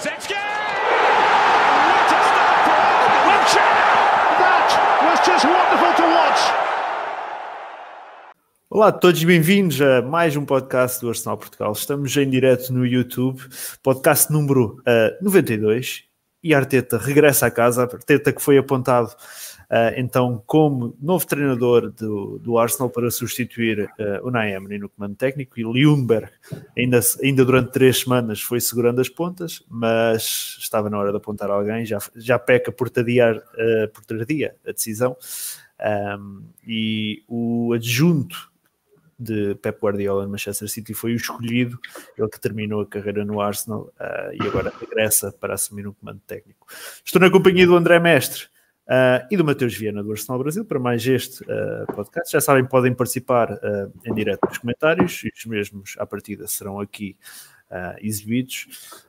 Kulusevski! What a start for Arsenal! That was just wonderful to watch. Olá a todos, bem-vindos a mais um podcast do Arsenal Portugal. Estamos em direto no YouTube, podcast número uh, 92 e Arteta regressa a casa. Arteta que foi apontado uh, então como novo treinador do, do Arsenal para substituir uh, o Naemri no comando técnico e Ljungberg ainda, ainda durante três semanas foi segurando as pontas, mas estava na hora de apontar alguém, já, já peca por uh, por tardia a decisão. Um, e o adjunto de Pep Guardiola no Manchester City foi o escolhido, ele que terminou a carreira no Arsenal uh, e agora regressa para assumir um comando técnico. Estou na companhia do André Mestre uh, e do Mateus Viana do Arsenal Brasil para mais este uh, podcast. Já sabem, podem participar em direto nos comentários e os mesmos à partida serão aqui exibidos.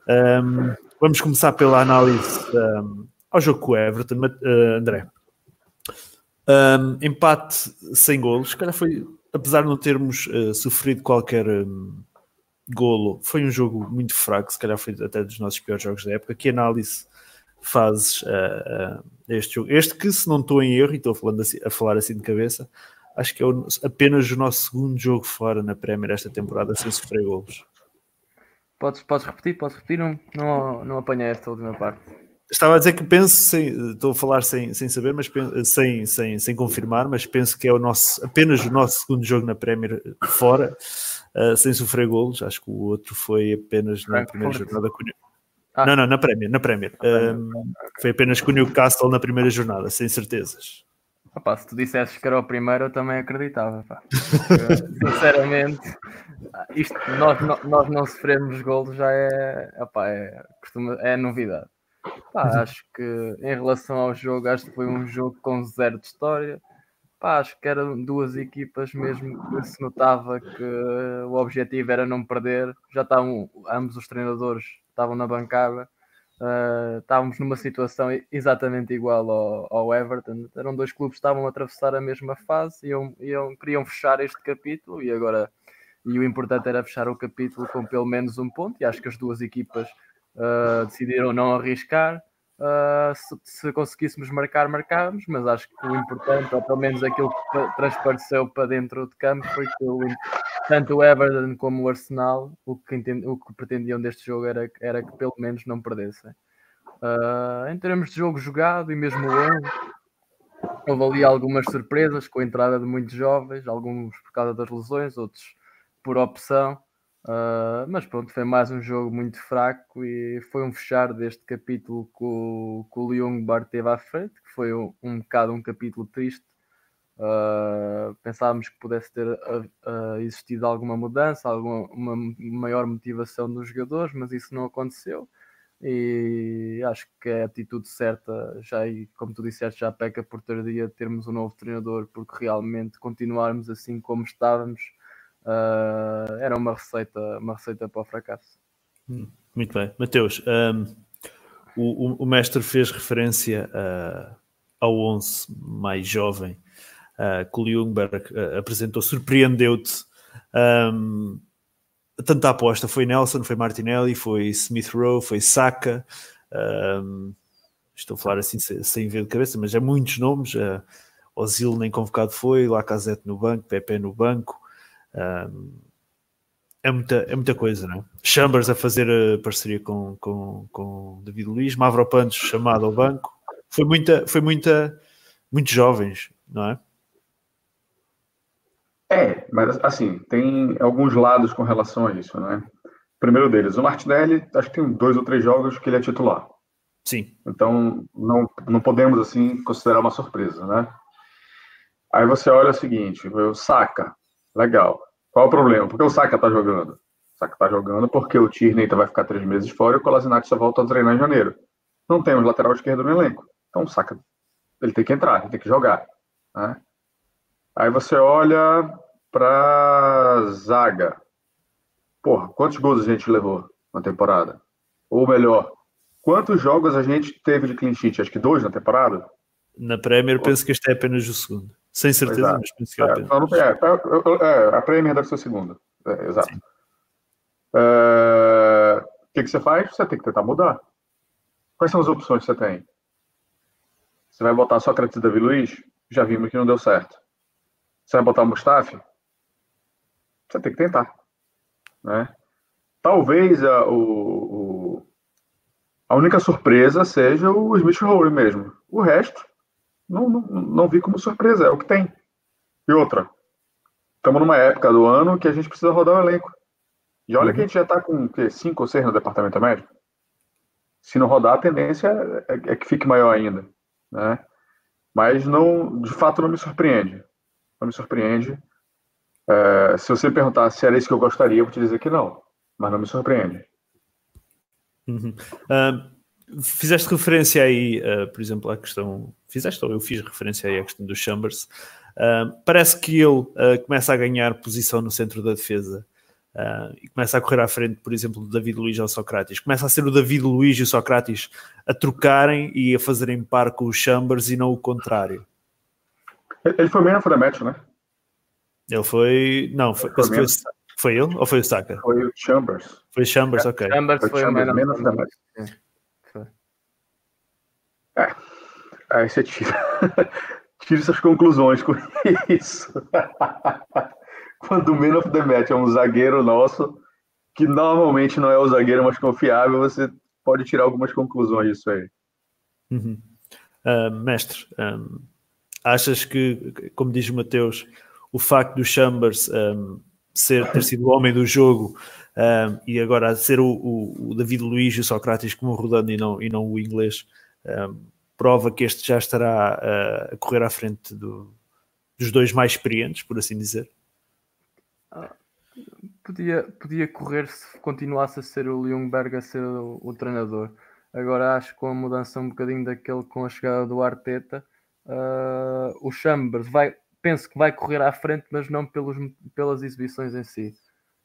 Um, vamos começar pela análise um, ao jogo com o Everton. André, um, empate sem golos, calhar foi apesar de não termos uh, sofrido qualquer um, golo, foi um jogo muito fraco, se calhar foi até dos nossos piores jogos da época. Que análise fazes uh, uh, este jogo? Este que, se não estou em erro, e estou falando assim, a falar assim de cabeça, acho que é o, apenas o nosso segundo jogo fora na Premier esta temporada sem sofrer golos. Podes, podes repetir? Podes repetir? Não, não, não apanhei esta última parte. Estava a dizer que penso, sem, estou a falar sem, sem saber, mas penso, sem, sem, sem confirmar, mas penso que é o nosso, apenas o nosso segundo jogo na Premier fora, uh, sem sofrer golos. Acho que o outro foi apenas na primeira jornada com ah. Não, não, na Premier, na Premier. Um, foi apenas com o Newcastle na primeira jornada, sem certezas. Opa, se tu dissesses que era o primeiro, eu também acreditava. Pá. Sinceramente, isto, nós, nós não sofremos golos já é, opa, é, costuma, é novidade. Pá, acho que em relação ao jogo, acho que foi um jogo com zero de história. Pá, acho que eram duas equipas mesmo que se notava que o objetivo era não perder. Já estavam, ambos os treinadores estavam na bancada. Uh, estávamos numa situação exatamente igual ao, ao, Everton. Eram dois clubes que estavam a atravessar a mesma fase e iam, iam, queriam fechar este capítulo e agora e o importante era fechar o capítulo com pelo menos um ponto e acho que as duas equipas uh, decidiram não arriscar. Uh, se, se, conseguíssemos marcar, marcámos, mas acho que o importante, ou pelo menos aquilo que transpareceu para dentro de campo, foi que o, tanto o Everton como o Arsenal, o que, o que pretendiam deste jogo era, era que pelo menos não perdessem. Uh, em termos de jogo jogado e mesmo o houve ali algumas surpresas com a entrada de muitos jovens, alguns por causa das lesões, outros por opção. Uh, mas pronto, foi mais um jogo muito fraco e foi um fechar deste capítulo que o, o Leon Bar teve à frente, que foi um, um bocado um capítulo triste. Uh, pensávamos que pudesse ter uh, existido alguma mudança, alguma uma maior motivação dos jogadores, mas isso não aconteceu. E acho que é a atitude certa, já e como tu disseste, já peca por tardia termos um novo treinador, porque realmente continuarmos assim como estávamos uh, era uma receita, uma receita para o fracasso. Hum, muito bem. Mateus, um, o, o, mestre fez referência uh, ao 11 mais jovem uh, que o Ljungberg uh, apresentou, surpreendeu-te. Um, tanta aposta foi Nelson, foi Martinelli, foi Smith Rowe, foi Saka. Um, estou a falar assim sem, sem, ver de cabeça, mas é muitos nomes. Uh, Ozil nem convocado foi, Lacazette no banco, Pepe no banco, um, é, muita, é muita coisa, não é? Chambers a fazer a parceria com, com, com David Luiz, Mavropanos chamado ao banco. Foi muita, foi muita, muitos jovens, não é? É, mas assim, tem alguns lados com relação a isso, né? Primeiro deles, o Martinelli, acho que tem dois ou três jogos que ele é titular. Sim. Então, não, não podemos, assim, considerar uma surpresa, né? Aí você olha o seguinte, o Saka, Legal. Qual o problema? Por que o Saka tá jogando? O Saka tá jogando porque o Tierney vai ficar três meses fora e o Kolasinac só volta a treinar em janeiro. Não temos lateral esquerdo no elenco. Então o Saka, ele tem que entrar, ele tem que jogar. Né? Aí você olha pra zaga. Porra, quantos gols a gente levou na temporada? Ou melhor, quantos jogos a gente teve de clean sheet? Acho que dois na temporada? Na Premier, penso que este é apenas o segundo. Sem certeza, exato. mas penso que é, é, é, é, a Premier deve ser o segundo. É, exato. É, que, que você faz? Você tem que tentar mudar. Quais são as opções que você tem? Você vai botar Sócrates e Davi Luiz? Já vimos que não deu certo. Você vai botar Mustafi? Você tem que tentar. Né? Talvez a, o, o, a única surpresa seja o Smith Rowe mesmo. O resto, não, não, não vi como surpresa, é o que tem. E outra, estamos numa época do ano que a gente precisa rodar o elenco. E olha uhum. que a gente já está com o cinco ou seis no departamento médico. Se não rodar, a tendência é, é, que fique maior ainda. Né? Mas não, de fato não me surpreende. Não me surpreende. É, se você perguntar se era isso que eu gostaria, eu vou te dizer que não. Mas não me surpreende. Uhum. Uh, fizeste referência aí, uh, por exemplo, à questão. Fizeste ou eu fiz referência aí à questão do Chambers. Uh, parece que ele começa a ganhar posição no centro da defesa Uh, e começa a correr à frente, por exemplo, do David Luiz ao Socrates. Começa a ser o David Luiz e o Socrates a trocarem e a fazerem par com os Chambers e não o contrário. Ele foi menos da match, né? Ele foi. Não, foi, foi, foi, foi, ele ou foi o Saka? Foi o Chambers. Foi o Chambers, ok. Chambers foi, foi o menos da match. É. Aí você tira. tira suas conclusões com isso. quando o man of the match é um zagueiro nosso, que normalmente não é o zagueiro mais confiável, você pode tirar algumas conclusões disso aí. Uhum. Uh, mestre, um, achas que, como diz o Mateus, o facto do Chambers um, ser, ter sido o homem do jogo um, e agora ser o, o, o, David Luiz e o Socrates como rodando e não, e não o inglês, prova que este já estará uh, a correr à frente do, dos dois mais experientes, por assim dizer? podia, podia correr se continuasse a ser o Ljungberg a ser o, o, treinador. Agora acho que com a mudança um bocadinho daquele com a chegada do Arteta, uh, o Chambers vai, penso que vai correr à frente, mas não pelos, pelas exibições em si.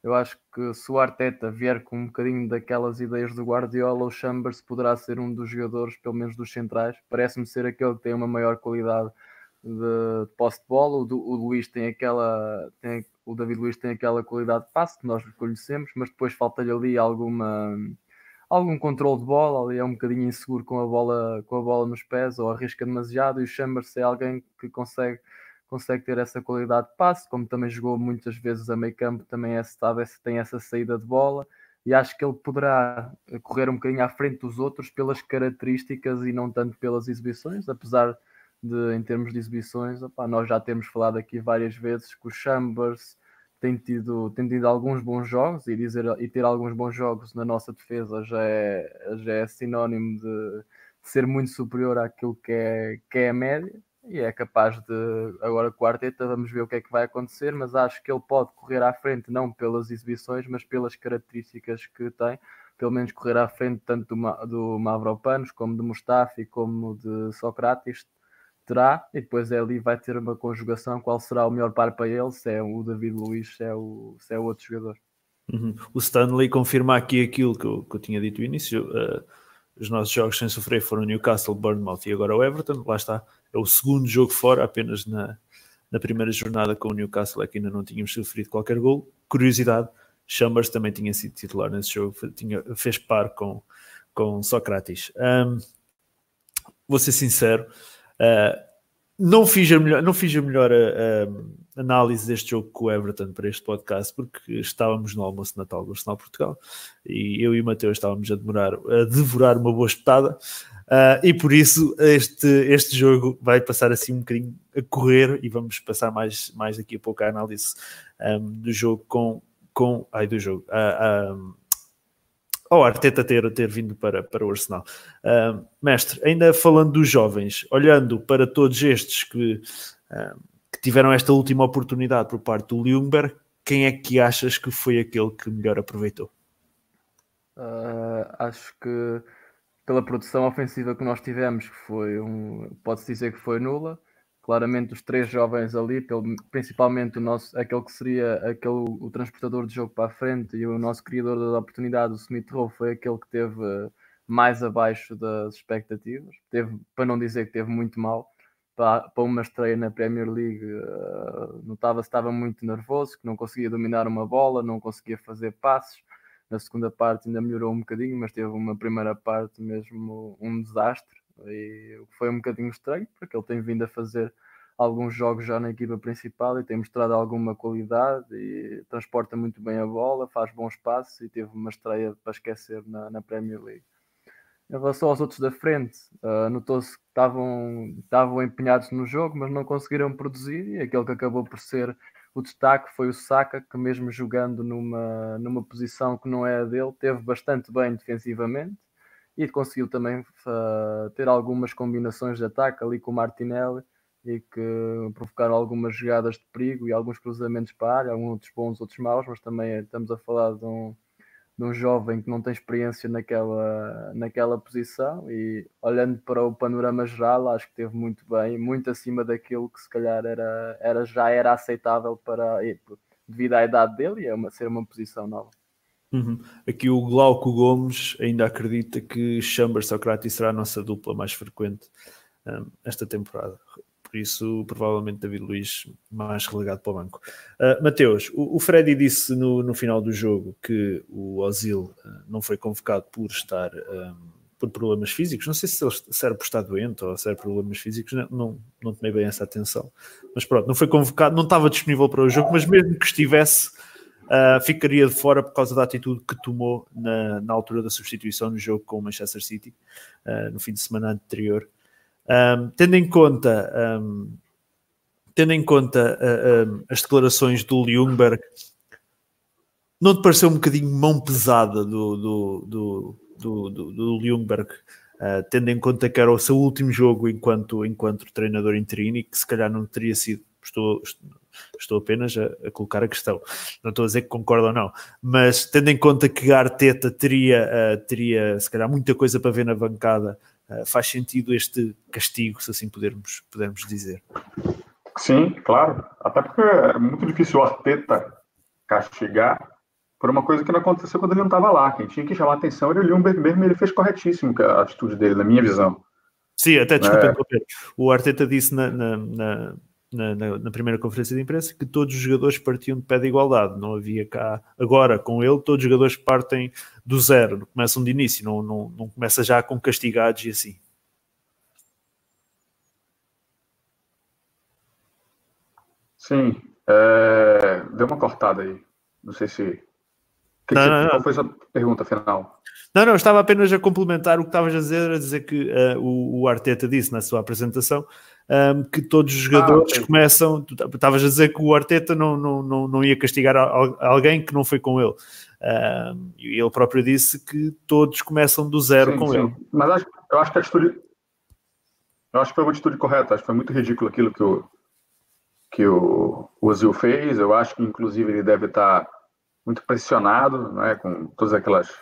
Eu acho que se o Arteta vier com um bocadinho daquelas ideias do Guardiola, o Chambers poderá ser um dos jogadores, pelo menos dos centrais. Parece-me ser aquele que tem uma maior qualidade de posse de bola. O, o Luís tem aquela, tem, o David Luiz tem aquela qualidade de passe que nós conhecemos, mas depois falta-lhe ali alguma algum controle de bola, ali é um bocadinho inseguro com a bola, com a bola nos pés ou arrisca demasiado e o Chambers é alguém que consegue consegue ter essa qualidade de passe, como também jogou muitas vezes a meio campo, também é, tem essa saída de bola e acho que ele poderá correr um bocadinho à frente dos outros pelas características e não tanto pelas exibições, apesar de, em termos de exibições, opa, nós já temos falado aqui várias vezes que o Chambers tem tido, tem tido alguns bons jogos e, dizer, e ter alguns bons jogos na nossa defesa já é, já é sinónimo de, ser muito superior àquilo que é, que é a média e é capaz de, agora com o Arteta, vamos ver o que é que vai acontecer, mas acho que ele pode correr à frente, não pelas exibições, mas pelas características que tem, pelo menos correr à frente tanto do, do Mavropanos, como de Mustafi, como de Socrates, terá, e depois é ali vai ter uma conjugação qual será o melhor par para ele, se é o David Luiz, se é o, se é outro jogador. Uhum. O Stanley confirma aqui aquilo que eu, que eu tinha dito no início. Uh, os nossos jogos sem sofrer foram Newcastle, Bournemouth e agora o Everton. Lá está, é o segundo jogo fora, apenas na, na primeira jornada com o Newcastle é que ainda não tínhamos sofrido qualquer gol. Curiosidade, Chambers também tinha sido titular nesse jogo, tinha, fez par com, com Socrates. Um, vou ser sincero, Uh, não fiz a melhor, não fiz a melhor uh, análise deste jogo com o Everton para este podcast, porque estávamos no almoço de Natal do Arsenal Portugal e eu e o Mateus estávamos a, demorar, a devorar uma boa espetada. Uh, e por isso este, este jogo vai passar assim um bocadinho a correr e vamos passar mais, mais daqui a pouco a análise um, do jogo com, com ai, do jogo, uh, ao Arteta ter, ter vindo para, para o Arsenal. Uh, mestre, ainda falando dos jovens, olhando para todos estes que, uh, que tiveram esta última oportunidade por parte do Ljungberg, quem é que achas que foi aquele que melhor aproveitou? Uh, acho que pela produção ofensiva que nós tivemos, que foi um, pode-se dizer que foi nula, claramente os três jovens ali, principalmente o nosso, aquele que seria aquele, o transportador de jogo para a frente e o nosso criador da oportunidade, o Smith Rowe, foi aquele que teve mais abaixo das expectativas. Teve, para não dizer que teve muito mal, para, para uma estreia na Premier League, uh, notava-se estava muito nervoso, que não conseguia dominar uma bola, não conseguia fazer passes. na segunda parte ainda melhorou um bocadinho, mas teve uma primeira parte mesmo um desastre. E foi um bocadinho estranho, porque ele tem vindo a fazer alguns jogos já na equipa principal e tem mostrado alguma qualidade e transporta muito bem a bola, faz bons passos e teve uma estreia para esquecer na, na Premier League. Em relação aos outros da frente, uh, notou-se que estavam, estavam empenhados no jogo, mas não conseguiram produzir e aquele que acabou por ser o destaque foi o Saka, que mesmo jogando numa, numa posição que não é a dele, teve bastante bem defensivamente e conseguiu também uh, ter algumas combinações de ataque ali com o Martinelli e que provocaram algumas jogadas de perigo e alguns cruzamentos para a área, alguns bons, outros maus, mas também estamos a falar de um, de um jovem que não tem experiência naquela, naquela posição e olhando para o panorama geral acho que teve muito bem, muito acima daquilo que se calhar era, era já era aceitável para devido à idade dele e é uma, ser uma posição nova. Uhum. Aqui o Glauco Gomes ainda acredita que Chambers Socrates será a nossa dupla mais frequente um, esta temporada por isso provavelmente David Luiz mais relegado para o banco. Uh, Mateus, o, o Freddy disse no, no, final do jogo que o Ozil uh, não foi convocado por estar um, por problemas físicos, não sei se, ele, se era por estar doente ou se era problemas físicos, não, não, não tomei bem essa atenção, mas pronto, não foi convocado, não estava disponível para o jogo, mas mesmo que estivesse, uh, ficaria de fora por causa da atitude que tomou na, na altura da substituição no jogo com o Manchester City, no fim de semana anterior. Um, tendo em conta, um, tendo em conta uh, um, as declarações do Ljungberg, não te pareceu um bocadinho mão pesada do, do, do, do, do, do Ljungberg, uh, tendo em conta que era o seu último jogo enquanto, enquanto treinador interino e que se calhar não teria sido. Estou, estou apenas a, a, colocar a questão, não estou a dizer que concordo ou não, mas tendo em conta que a Arteta teria, uh, teria se calhar muita coisa para ver na bancada eh, faz sentido este castigo, se assim pudermos, pudermos dizer. Sim, claro. Até porque é muito difícil o Arteta castigar por uma coisa que não aconteceu quando ele não estava lá. Quem tinha que chamar a atenção era o Ljungberg mesmo, ele fez corretíssimo a atitude dele, na minha visão. Sim, até desculpa, é... o Arteta disse na, na, na, na, na, na, primeira conferência de imprensa que todos os jogadores partiam de pé de igualdade, não havia cá. Agora, com ele, todos os jogadores partem do zero, começam de início, não, não, não começa já com castigados e assim. Sim, é... deu uma cortada aí. Não sei se. Que não, que, não, qual foi a pergunta final? Não, não, estava apenas a complementar o que estavas a dizer, a dizer que uh, o, o Arteta disse na sua apresentação um, que todos os jogadores ah, okay. começam. Estavas a dizer que o Arteta não, não, não, não ia castigar alguém que não foi com ele. Um, e ele próprio disse que todos começam do zero sim, com sim. ele. Mas acho, eu acho que a atitude. Eu acho que foi uma atitude correta. Acho que foi muito ridículo aquilo que o, que o, o Ozil fez. Eu acho que, inclusive, ele deve estar muito pressionado né, com todas aquelas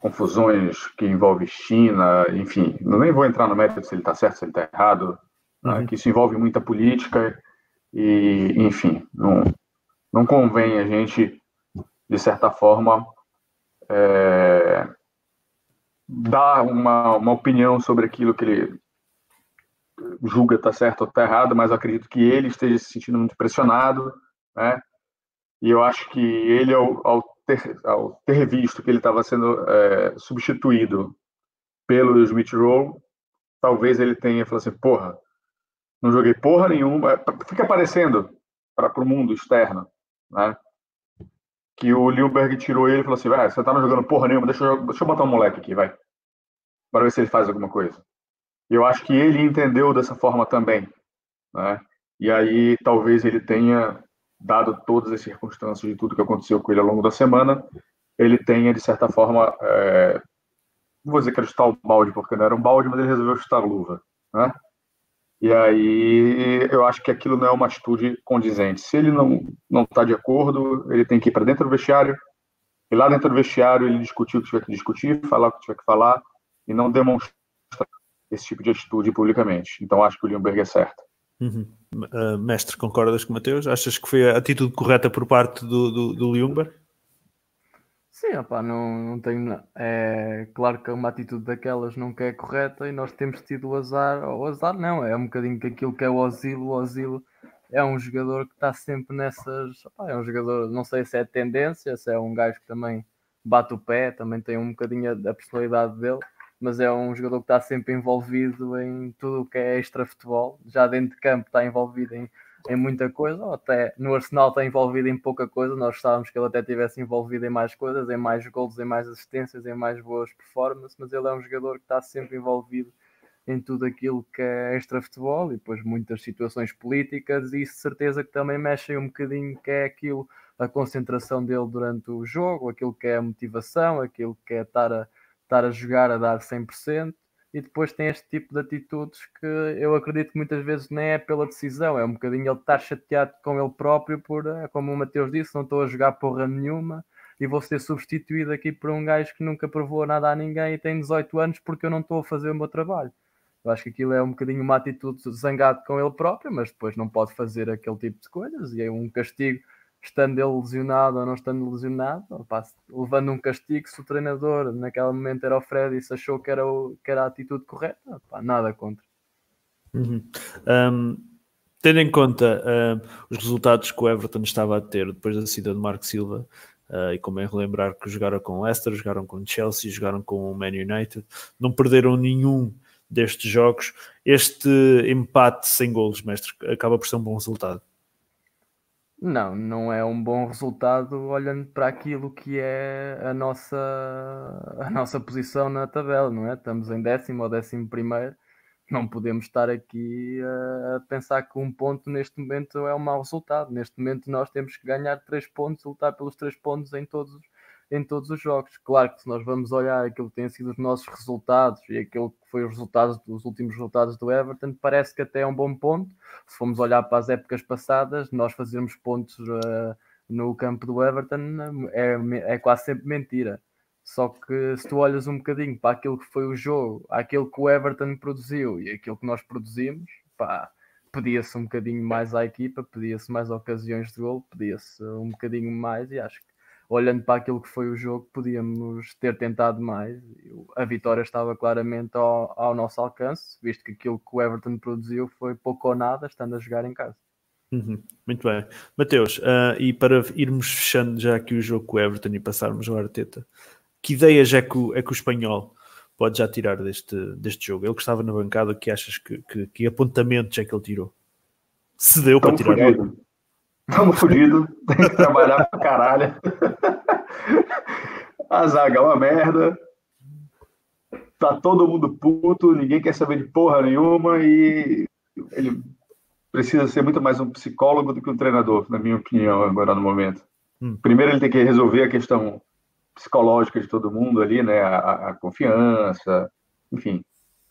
confusões que envolvem China, enfim. Não nem vou entrar no mérito se ele está certo, se ele está errado uhum. que isso envolve muita política e, enfim, não, não convém a gente, de certa forma, é, dar uma, uma opinião sobre aquilo que ele julga está certo ou está errado, mas acredito que ele esteja se sentindo muito pressionado, né? E eu acho que ele, ao, ao, ter, ao ter, visto que ele estava sendo é, substituído pelo Smith Rowe, talvez ele tenha falado assim, porra, não joguei porra nenhuma. É, fica aparecendo para o mundo externo, né? Que o Lilberg tirou ele e falou assim: vai, você tá não jogando porra nenhuma, deixa eu, deixa eu botar um moleque aqui, vai. Para ver se ele faz alguma coisa. E eu acho que ele entendeu dessa forma também, né? E aí talvez ele tenha, dado todas as circunstâncias de tudo que aconteceu com ele ao longo da semana, ele tenha, de certa forma, é... não vou dizer que era chutar o balde, porque não era um balde, mas ele resolveu chutar luva, né? E aí eu acho que aquilo não é uma atitude condizente. Se ele não está de acordo, ele tem que ir para dentro do vestiário, e lá dentro do vestiário ele discutir o que tiver que discutir, falar o que tiver que falar, e não demonstrar esse tipo de atitude publicamente. Então acho que o Lindbergh é certo. Uhum. Uh, mestre, concordas com o Mateus? Achas que foi a atitude correta por parte do, do, do Sim, opa, não, não tenho. É claro que uma atitude daquelas nunca é correta e nós temos tido o azar. O azar não, é um bocadinho que aquilo que é o Osilo. O Osilo é um jogador que está sempre nessas. Opa, é um jogador, não sei se é tendência, se é um gajo que também bate o pé, também tem um bocadinho a, a personalidade dele, mas é um jogador que está sempre envolvido em tudo o que é extra-futebol, já dentro de campo está envolvido em, em muita coisa, ou até no Arsenal está envolvido em pouca coisa, nós gostávamos que ele até tivesse envolvido em mais coisas, em mais gols, em mais assistências, em mais boas performances, mas ele é um jogador que está sempre envolvido em tudo aquilo que é extra-futebol e depois muitas situações políticas e isso certeza que também mexem um bocadinho que é aquilo, a concentração dele durante o jogo, aquilo que é a motivação, aquilo que é estar a, estar a jogar a dar 100% e depois tem este tipo de atitudes que eu acredito que muitas vezes nem é pela decisão, é um bocadinho ele estar chateado com ele próprio por, eh, como o Mateus disse, não estou a jogar porra nenhuma e vou ser substituído aqui por um gajo que nunca provou nada a ninguém e tem 18 anos porque eu não estou a fazer o meu trabalho. Eu acho que aquilo é um bocadinho uma atitude zangado com ele próprio, mas depois não pode fazer aquele tipo de coisas e é um castigo estando ele lesionado ou não estando lesionado, opa, levando um castigo, se o treinador naquele momento era o Fred e se achou que era, o, que era a atitude correta, opa, nada contra. Uhum. Um, tendo em conta os resultados que o Everton estava a ter depois da saída de Marco Silva, uh, e como é relembrar que jogaram com Leicester, jogaram com Chelsea, jogaram com o Man United, não perderam nenhum destes jogos. Este empate sem golos, mestre, acaba por ser um bom resultado. Não, não é um bom resultado olhando para aquilo que é a nossa, a nossa posição na tabela, não é? Estamos em décimo ou décimo primeiro, não podemos estar aqui a pensar que um ponto neste momento é um mau resultado. Neste momento nós temos que ganhar três pontos, lutar pelos três pontos em todos em todos os jogos. Claro que se nós vamos olhar aquilo que têm sido os nossos resultados e aquilo que foi os resultados dos últimos resultados do Everton, parece que até é um bom ponto. Se formos olhar para as épocas passadas, nós fazermos pontos uh, no campo do Everton é, é quase sempre mentira. Só que se tu olhas um bocadinho para aquilo que foi o jogo, aquilo que o Everton produziu e aquilo que nós produzimos, pá, pedia-se um bocadinho mais à equipa, pedia-se mais ocasiões de gol, pedia-se um bocadinho mais e acho que olhando para aquilo que foi o jogo, podíamos ter tentado mais. A vitória estava claramente ao, ao, nosso alcance, visto que aquilo que o Everton produziu foi pouco ou nada, estando a jogar em casa. Uhum, muito bem. Mateus, uh, e para irmos fechando já aqui o jogo com o Everton e passarmos ao Arteta, que ideias é que o, é que o espanhol pode já tirar deste, deste jogo? Ele que estava na bancada, que achas que, que, que apontamentos é que ele tirou? Se deu para tirar. Estamos fodidos, tem que trabalhar pra caralho. A zaga é uma merda. Tá todo mundo puto, ninguém quer saber de porra nenhuma e ele precisa ser muito mais um psicólogo do que um treinador, na minha opinião, agora no momento. Hum. Primeiro ele tem que resolver a questão psicológica de todo mundo ali, né? A, a confiança, enfim,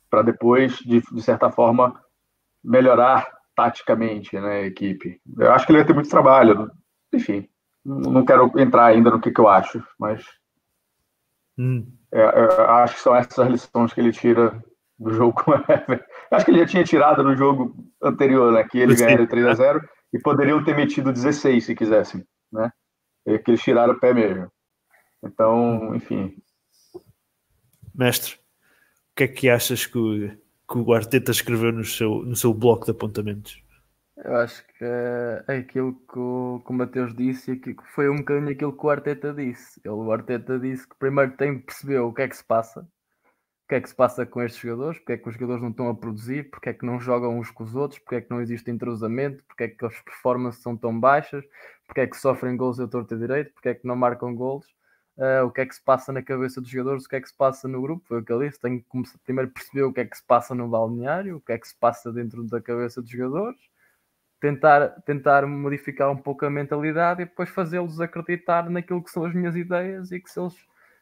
para depois, de, de certa forma, melhorar taticamente, né, a equipe. Eu acho que ele vai ter muito trabalho. Enfim, não quero entrar ainda no que, que eu acho, mas hum. é, é, acho que são essas lições que ele tira do jogo com o Everton. Acho que ele já tinha tirado no jogo anterior, né, que ele ganharia 3 a 0 e poderiam ter metido 16 se quisessem, né? E que eles tiraram o pé mesmo. Então, enfim. Mestre, o que é que achas que o que o Arteta escreveu no seu, no seu bloco de apontamentos? Eu acho que é aquilo que o, que o Mateus disse e que foi um bocadinho aquilo que o Arteta disse. Ele, o Arteta disse que primeiro tem que perceber o que é que se passa, o que é que se passa com estes jogadores, porque é que os jogadores não estão a produzir, porque é que não jogam uns com os outros, porque é que não existe entrosamento, porque é que as performances são tão baixas, porque é que sofrem gols a torto e direito, porque é que não marcam gols uh, o que é que se passa na cabeça dos jogadores, o que é que se passa no grupo, foi o que ele disse, tenho que primeiro perceber o que é que se passa no balneário, o que é que se passa dentro da cabeça dos jogadores, tentar, tentar modificar um pouco a mentalidade e depois fazê-los acreditar naquilo que são as minhas ideias e que se eles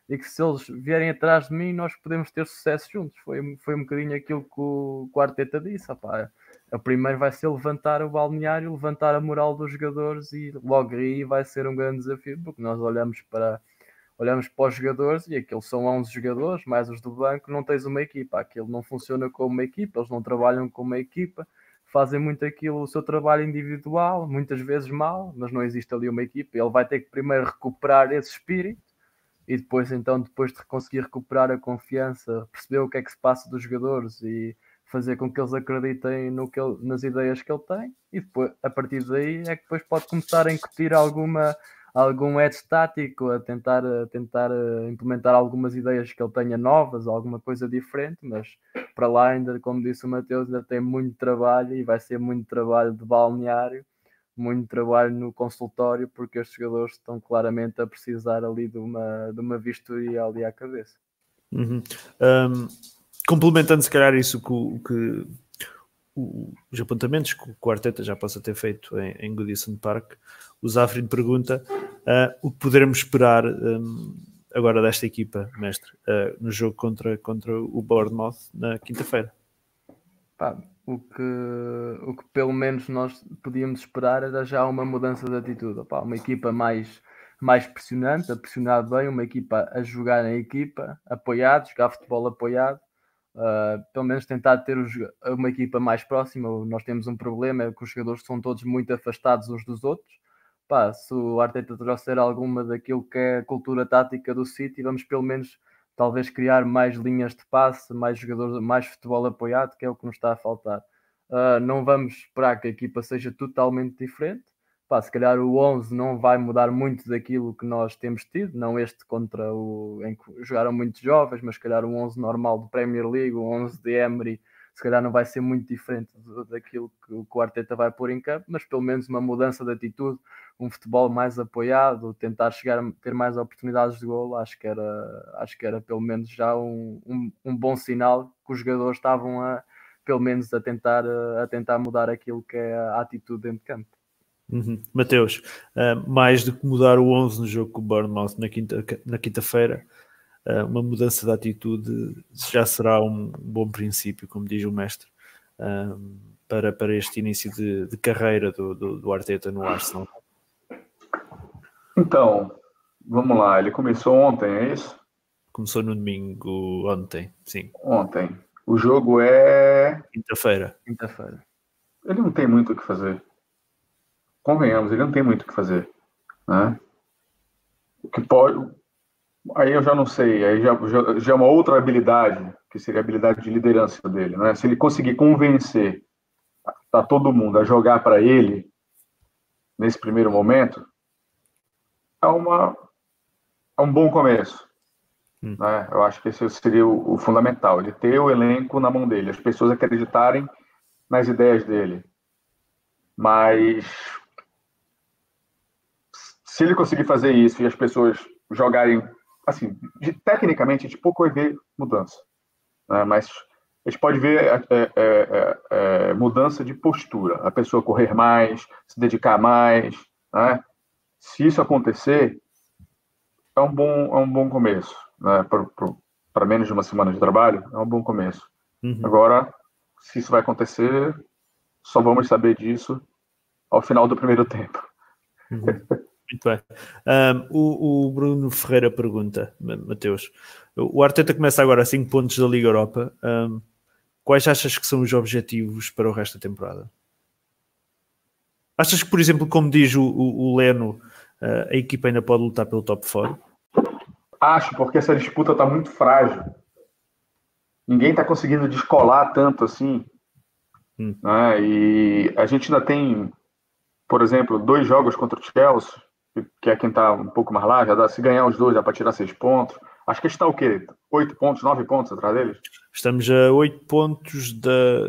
e que se eles vierem atrás de mim nós podemos ter sucesso juntos. Foi, foi um bocadinho aquilo que o, que o Arteta disse. Opá, a primeiro vai ser levantar o balneário, levantar a moral dos jogadores e logo aí vai ser um grande desafio, porque nós olhamos para, olhamos para os jogadores e aqueles são 11 jogadores, mais os do banco, não tens uma equipa. Aquilo não funciona como uma equipa, eles não trabalham como uma equipa, fazem muito aquilo, o seu trabalho individual, muitas vezes mal, mas não existe ali uma equipa. Ele vai ter que primeiro recuperar esse espírito e depois, então, depois de conseguir recuperar a confiança, perceber o que é que se passa dos jogadores e fazer com que eles acreditem no que ele, nas ideias que ele tem e depois, a partir daí é que depois pode começar a incutir alguma algum edge estático, a tentar, a tentar implementar algumas ideias que ele tenha novas, alguma coisa diferente, mas para lá ainda, como disse o Mateus, ainda tem muito trabalho e vai ser muito trabalho de balneário, muito trabalho no consultório, porque os jogadores estão claramente a precisar ali de uma, de uma vistoria ali à cabeça. Uhum. Um, complementando se calhar isso que, que os apontamentos que o Arteta já possa ter feito em, em Goodison Park, o Zafrin pergunta uh, o que poderemos esperar um, agora desta equipa, mestre, uh, no jogo contra, contra o Bournemouth na quinta-feira. O que, o que pelo menos nós podíamos esperar era já uma mudança de atitude. Uma equipa mais, mais pressionante, a pressionar bem, uma equipa a jogar em equipa, apoiado, jogar futebol apoiado Uh, pelo menos tentar ter os, uma equipa mais próxima. Nós temos um problema, é que os jogadores são todos muito afastados uns dos outros. Pá, se o Arteta trouxer alguma daquilo que é a cultura tática do City, vamos pelo menos talvez criar mais linhas de passe, mais jogadores, mais futebol apoiado, que é o que nos está a faltar. Uh, não vamos esperar que a equipa seja totalmente diferente, pá, se calhar o 11 não vai mudar muito daquilo que nós temos tido, não este contra o em que jogaram muitos jovens, mas se calhar o 11 normal do Premier League, o 11 de Emery, se calhar não vai ser muito diferente daquilo que, o Arteta vai pôr em campo, mas pelo menos uma mudança de atitude, um futebol mais apoiado, tentar chegar a ter mais oportunidades de gol, acho que era, acho que era pelo menos já um, um, um bom sinal que os jogadores estavam a pelo menos a tentar, a tentar mudar aquilo que é a atitude dentro de campo. Uhum. Mateus, uh, mais do que mudar o 11 no jogo com o Bournemouth na quinta-feira, na quinta uma mudança de atitude já será um bom princípio, como diz o mestre, uh, para, para este início de, de carreira do, do, do, Arteta no Arsenal. Então, vamos lá, ele começou ontem, é isso? Começou no domingo ontem, sim. Ontem. O jogo é. Quinta-feira. Quinta-feira. Ele não tem muito o que fazer convenhamos, ele não tem muito o que fazer. Né? O que pode. Aí eu já não sei, aí já, já, já é uma outra habilidade, que seria a habilidade de liderança dele. Né? Se ele conseguir convencer a todo mundo a jogar para ele, nesse primeiro momento, é, uma, é um bom começo. Hum. Né? Eu acho que esse seria o, o fundamental, de ter o elenco na mão dele, as pessoas acreditarem nas ideias dele. Mas se ele conseguir fazer isso e as pessoas jogarem, assim, de, tecnicamente, a gente pouco vai ver mudança. Né? Mas a gente pode ver é, é, é, é, mudança de postura, a pessoa correr mais, se dedicar mais. Né? Se isso acontecer, é um bom, é um bom começo. Né? Para menos de uma semana de trabalho, é um bom começo. Uhum. Agora, se isso vai acontecer, só vamos saber disso ao final do primeiro tempo. Uhum. Muito bem. Um, o, o, Bruno Ferreira pergunta, Mateus, o Arteta começa agora a 5 pontos da Liga Europa. Um, quais achas que são os objetivos para o resto da temporada? Achas que, por exemplo, como diz o, o, o Leno, uh, a equipa ainda pode lutar pelo top 4? Acho, porque essa disputa está muito frágil. Ninguém está conseguindo descolar tanto assim. Hum. Né? E a gente ainda tem, por exemplo, dois jogos contra o Chelsea que é quem está um pouco mais lá, já dá, se ganhar os dois, dá para tirar seis pontos. Acho que está o quê? Oito pontos, nove pontos atrás deles? Estamos a oito pontos da,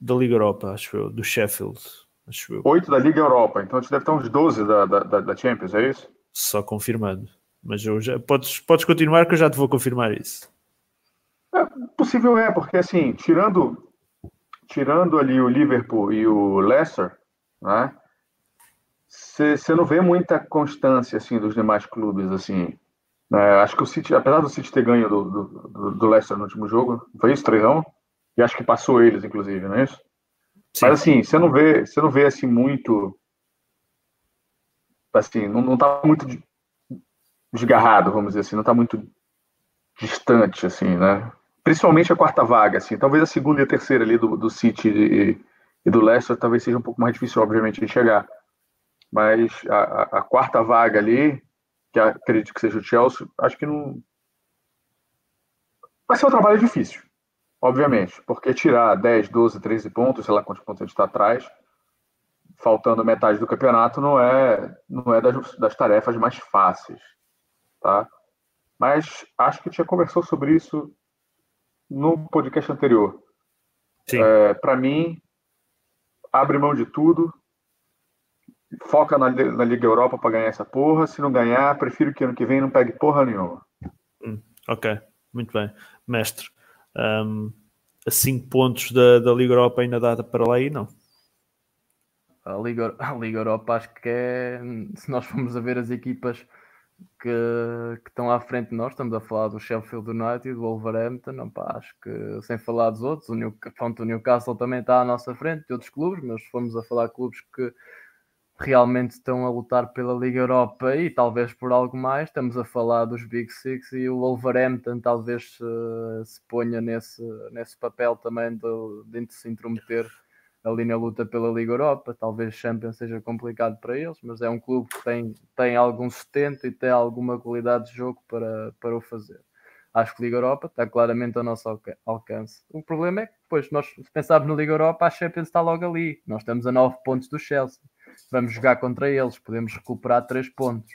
da Liga Europa, acho eu, do Sheffield. Acho eu. Oito da Liga Europa, então a gente deve estar uns 12 da, da, da Champions, é isso? Só confirmando. Mas eu já, podes, podes continuar que eu já te vou confirmar isso. É, possível é, porque assim, tirando, tirando ali o Liverpool e o Leicester, né? Você não vê muita constância assim dos demais clubes assim. É, acho que o City, apesar do City ter ganho do, do, do Leicester no último jogo, foi isso, 3 E acho que passou eles, inclusive, não é isso? Sim. Mas assim, você não vê, você não vê assim muito. Assim, não, não tá muito desgarrado, vamos dizer assim, não tá muito distante, assim, né? Principalmente a quarta vaga, assim. Talvez a segunda e a terceira ali do, do City e, e do Leicester talvez seja um pouco mais difícil, obviamente, de chegar mas a, a, quarta vaga ali, que acredito que seja o Chelsea, acho que não. Vai ser um trabalho difícil, obviamente, porque tirar 10, 12, 13 pontos, sei lá quantos pontos a gente está atrás, faltando metade do campeonato não é não é das, das tarefas mais fáceis, tá? Mas acho que tinha conversou sobre isso no podcast anterior. É, para mim, abre mão de tudo, foca na, na Liga Europa para ganhar essa porra. Se não ganhar, prefiro que ano que vem não pegue porra nenhuma. Hum, ok, muito bem. Mestre, um, a 5 pontos da, da Liga Europa ainda dá para lá aí, não? A Liga, a Liga Europa acho que é, se nós formos a ver as equipas que, que estão à frente de nós, estamos a falar do Sheffield United, do Wolverhampton, opa, acho que sem falar dos outros, o, New, o Newcastle também está à nossa frente, de outros clubes, mas se formos a falar de clubes que realmente estão a lutar pela Liga Europa e talvez por algo mais. Estamos a falar dos Big Six e o Wolverhampton talvez uh, se ponha nesse, nesse papel também de, de se intrometer ali na luta pela Liga Europa. Talvez Champions seja complicado para eles, mas é um clube que tem, tem algum sustento e tem alguma qualidade de jogo para, para o fazer. Acho que Liga Europa está claramente ao nosso alcance. O problema é que, depois, nós, se pensarmos na Liga Europa, a Champions está logo ali. Nós estamos a 9 pontos do Chelsea vamos jogar contra eles, podemos recuperar três pontos.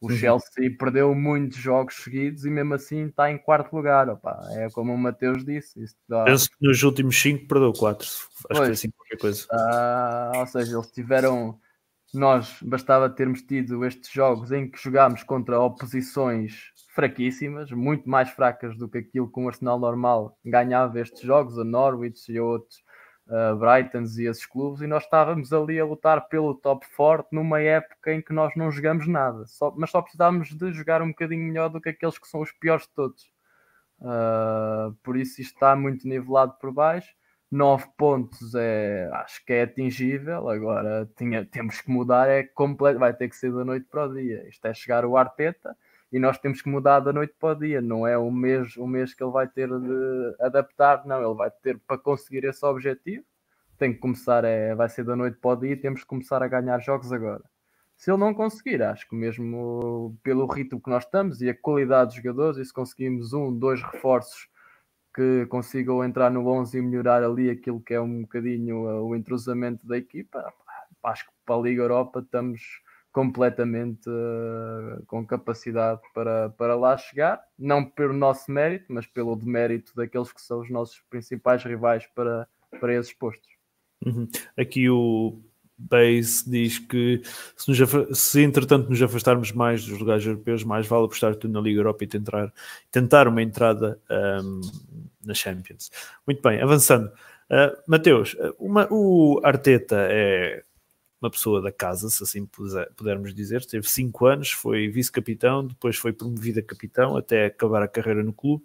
O uhum. Chelsea perdeu muitos jogos seguidos e mesmo assim está em quarto lugar. Opa, é como o Mateus disse. Dá... Penso que nos últimos cinco perdeu quatro. Acho pois, que foi assim qualquer coisa. Ah, ou seja, eles tiveram. Nós bastava termos tido estes jogos em que jogámos contra oposições fraquíssimas, muito mais fracas do que aquilo que um Arsenal normal ganhava estes jogos, a Norwich e outros uh, Brightons e esses clubes, e nós estávamos ali a lutar pelo top forte numa época em que nós não jogamos nada, só, mas só precisávamos de jogar um bocadinho melhor do que aqueles que são os piores de todos. Uh, por isso isto está muito nivelado por baixo. 9 pontos é, acho que é atingível. Agora tinha, temos que mudar, é completo, vai ter que ser da noite para o dia. Isto é chegar o Arteta e nós temos que mudar da noite para o dia. Não é o mês, o mês que ele vai ter de adaptar, não. Ele vai ter para conseguir esse objetivo. Tem que começar, é, vai ser da noite para o dia temos que começar a ganhar jogos agora. Se ele não conseguir, acho que mesmo pelo ritmo que nós estamos e a qualidade dos jogadores, e se conseguimos um, dois reforços que consigam entrar no 11 e melhorar ali aquilo que é um bocadinho o entrosamento da equipa, acho que para a Liga Europa estamos completamente uh, com capacidade para, para lá chegar, não pelo nosso mérito, mas pelo demérito daqueles que são os nossos principais rivais para, para esses postos. Uhum. Aqui o Base diz que se, nos, se entretanto nos afastarmos mais dos lugares europeus, mais vale apostar tudo na Liga Europa e tentar, tentar uma entrada um, na Champions. Muito bem, avançando. Uh, Mateus, uma, o Arteta é uma pessoa da casa, se assim pudermos dizer. Teve cinco anos, foi vice-capitão, depois foi promovido a capitão até acabar a carreira no clube.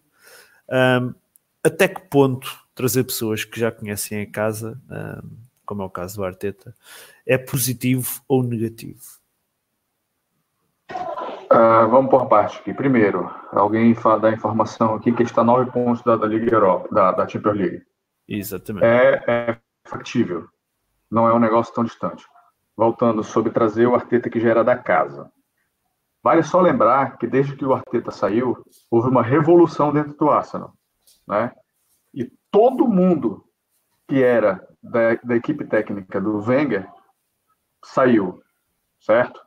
Um, até que ponto trazer pessoas que já conhecem a casa, um, como é o caso do Arteta, é positivo ou negativo? Uh, vamos por parte aqui. Primeiro, alguém da informação aqui que está nove pontos da, da Liga Europa, da, da Champions League. Exatamente. É, é factível. Não é um negócio tão distante voltando sobre trazer o Arteta que já era da casa. Vale só lembrar que desde que o Arteta saiu, houve uma revolução dentro do Arsenal, né? E todo mundo que era da, da equipe técnica do Wenger saiu, certo?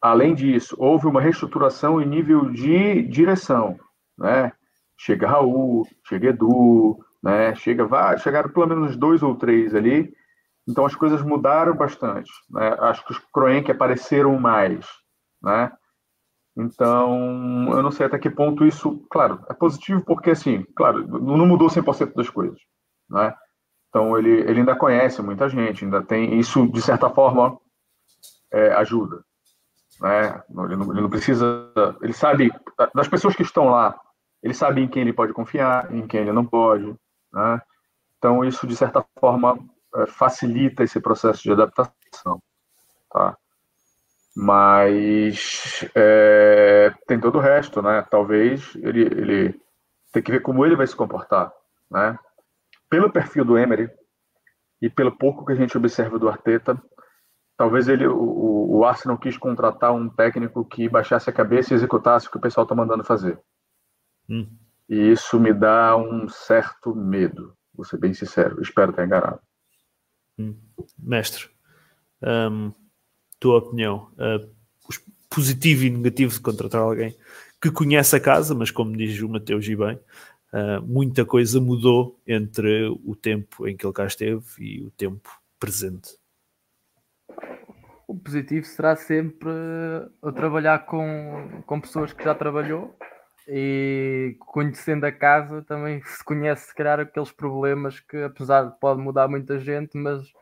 Além disso, houve uma reestruturação em nível de direção, né? Chega Raul, chega Edu, né? Chega, vai, chegaram pelo menos dois ou três ali então as coisas mudaram bastante. Né? Acho que os Kroenke apareceram mais. Né? Então, eu não sei até que ponto isso, claro, é positivo porque, assim, claro, não mudou 100% das coisas. Né? Então, ele, ele ainda conhece muita gente, ainda tem, isso, de certa forma, é, ajuda. Né? Ele, não, ele não precisa, ele sabe, das pessoas que estão lá, ele sabe em quem ele pode confiar, em quem ele não pode. Né? Então, isso, de certa forma, facilita esse processo de adaptação, tá? Mas é, tem todo o resto, né? Talvez ele, ele tem que ver como ele vai se comportar, né? Pelo perfil do Emery e pelo pouco que a gente observa do Arteta, talvez ele, o, o Arsenal quis contratar um técnico que baixasse a cabeça e executasse o que o pessoal está mandando fazer. Hum. E isso me dá um certo medo, vou ser bem sincero. Espero estar enganado. Hum. Mestre, Um, tua opinião, uh, positivo e negativo de contratar alguém que conhece a casa, mas como diz o Mateus e bem, uh, muita coisa mudou entre o tempo em que ele cá esteve e o tempo presente. O positivo será sempre eu trabalhar com, com pessoas que já trabalhou e conhecendo a casa também se conhece se calhar aqueles problemas que apesar de pode mudar muita gente, mas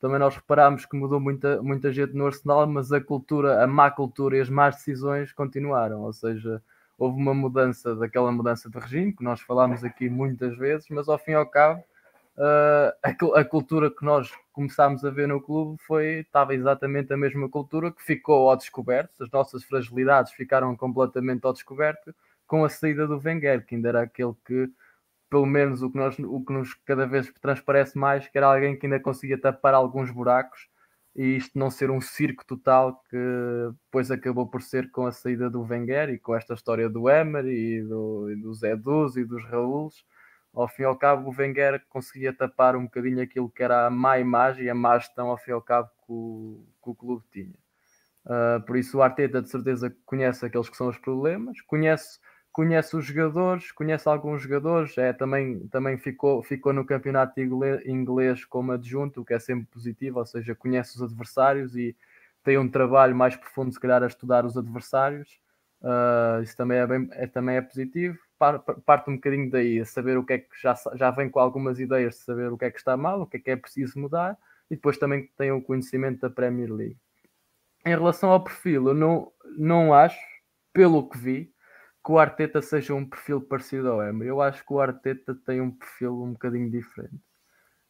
também nós reparámos que mudou muita, muita gente no Arsenal, mas a cultura, a má cultura e as más decisões continuaram, ou seja, houve uma mudança daquela mudança de regime que nós falámos aqui muitas vezes, mas ao fim e ao cabo uh, a, a, cultura que nós começámos a ver no clube foi estava exatamente a mesma cultura que ficou ao descoberto, as nossas fragilidades ficaram completamente ao descoberto com a saída do Wenger, que ainda era aquele que, pelo menos o que, nós, o que nos cada vez transparece mais, que era alguém que ainda conseguia tapar alguns buracos e isto não ser um circo total que depois acabou por ser com a saída do Wenger e com esta história do Emer e, do, e dos e dos Raúls. Ao fim e ao cabo, o Wenger conseguia tapar um bocadinho aquilo que era a má imagem e a má gestão, ao fim e ao cabo, que o, que o clube tinha. Uh, por isso, o Arteta de certeza conhece aqueles que são os problemas, conhece conhece os jogadores, conhece alguns jogadores, é, também, também ficou, ficou no campeonato inglês como adjunto, o que é sempre positivo, ou seja, conhece os adversários e tem um trabalho mais profundo, se calhar, a estudar os adversários. Uh, isso também é, bem, é, também é positivo. Parte um bocadinho daí, a saber o que é que já, já vem com algumas ideias de saber o que é que está mal, o que é que é preciso mudar, e depois também tem o conhecimento da Premier League. Em relação ao perfil, eu não, não acho, pelo que vi, que o Arteta seja um perfil parecido ao Emery. Eu acho que o Arteta tem um perfil um bocadinho diferente.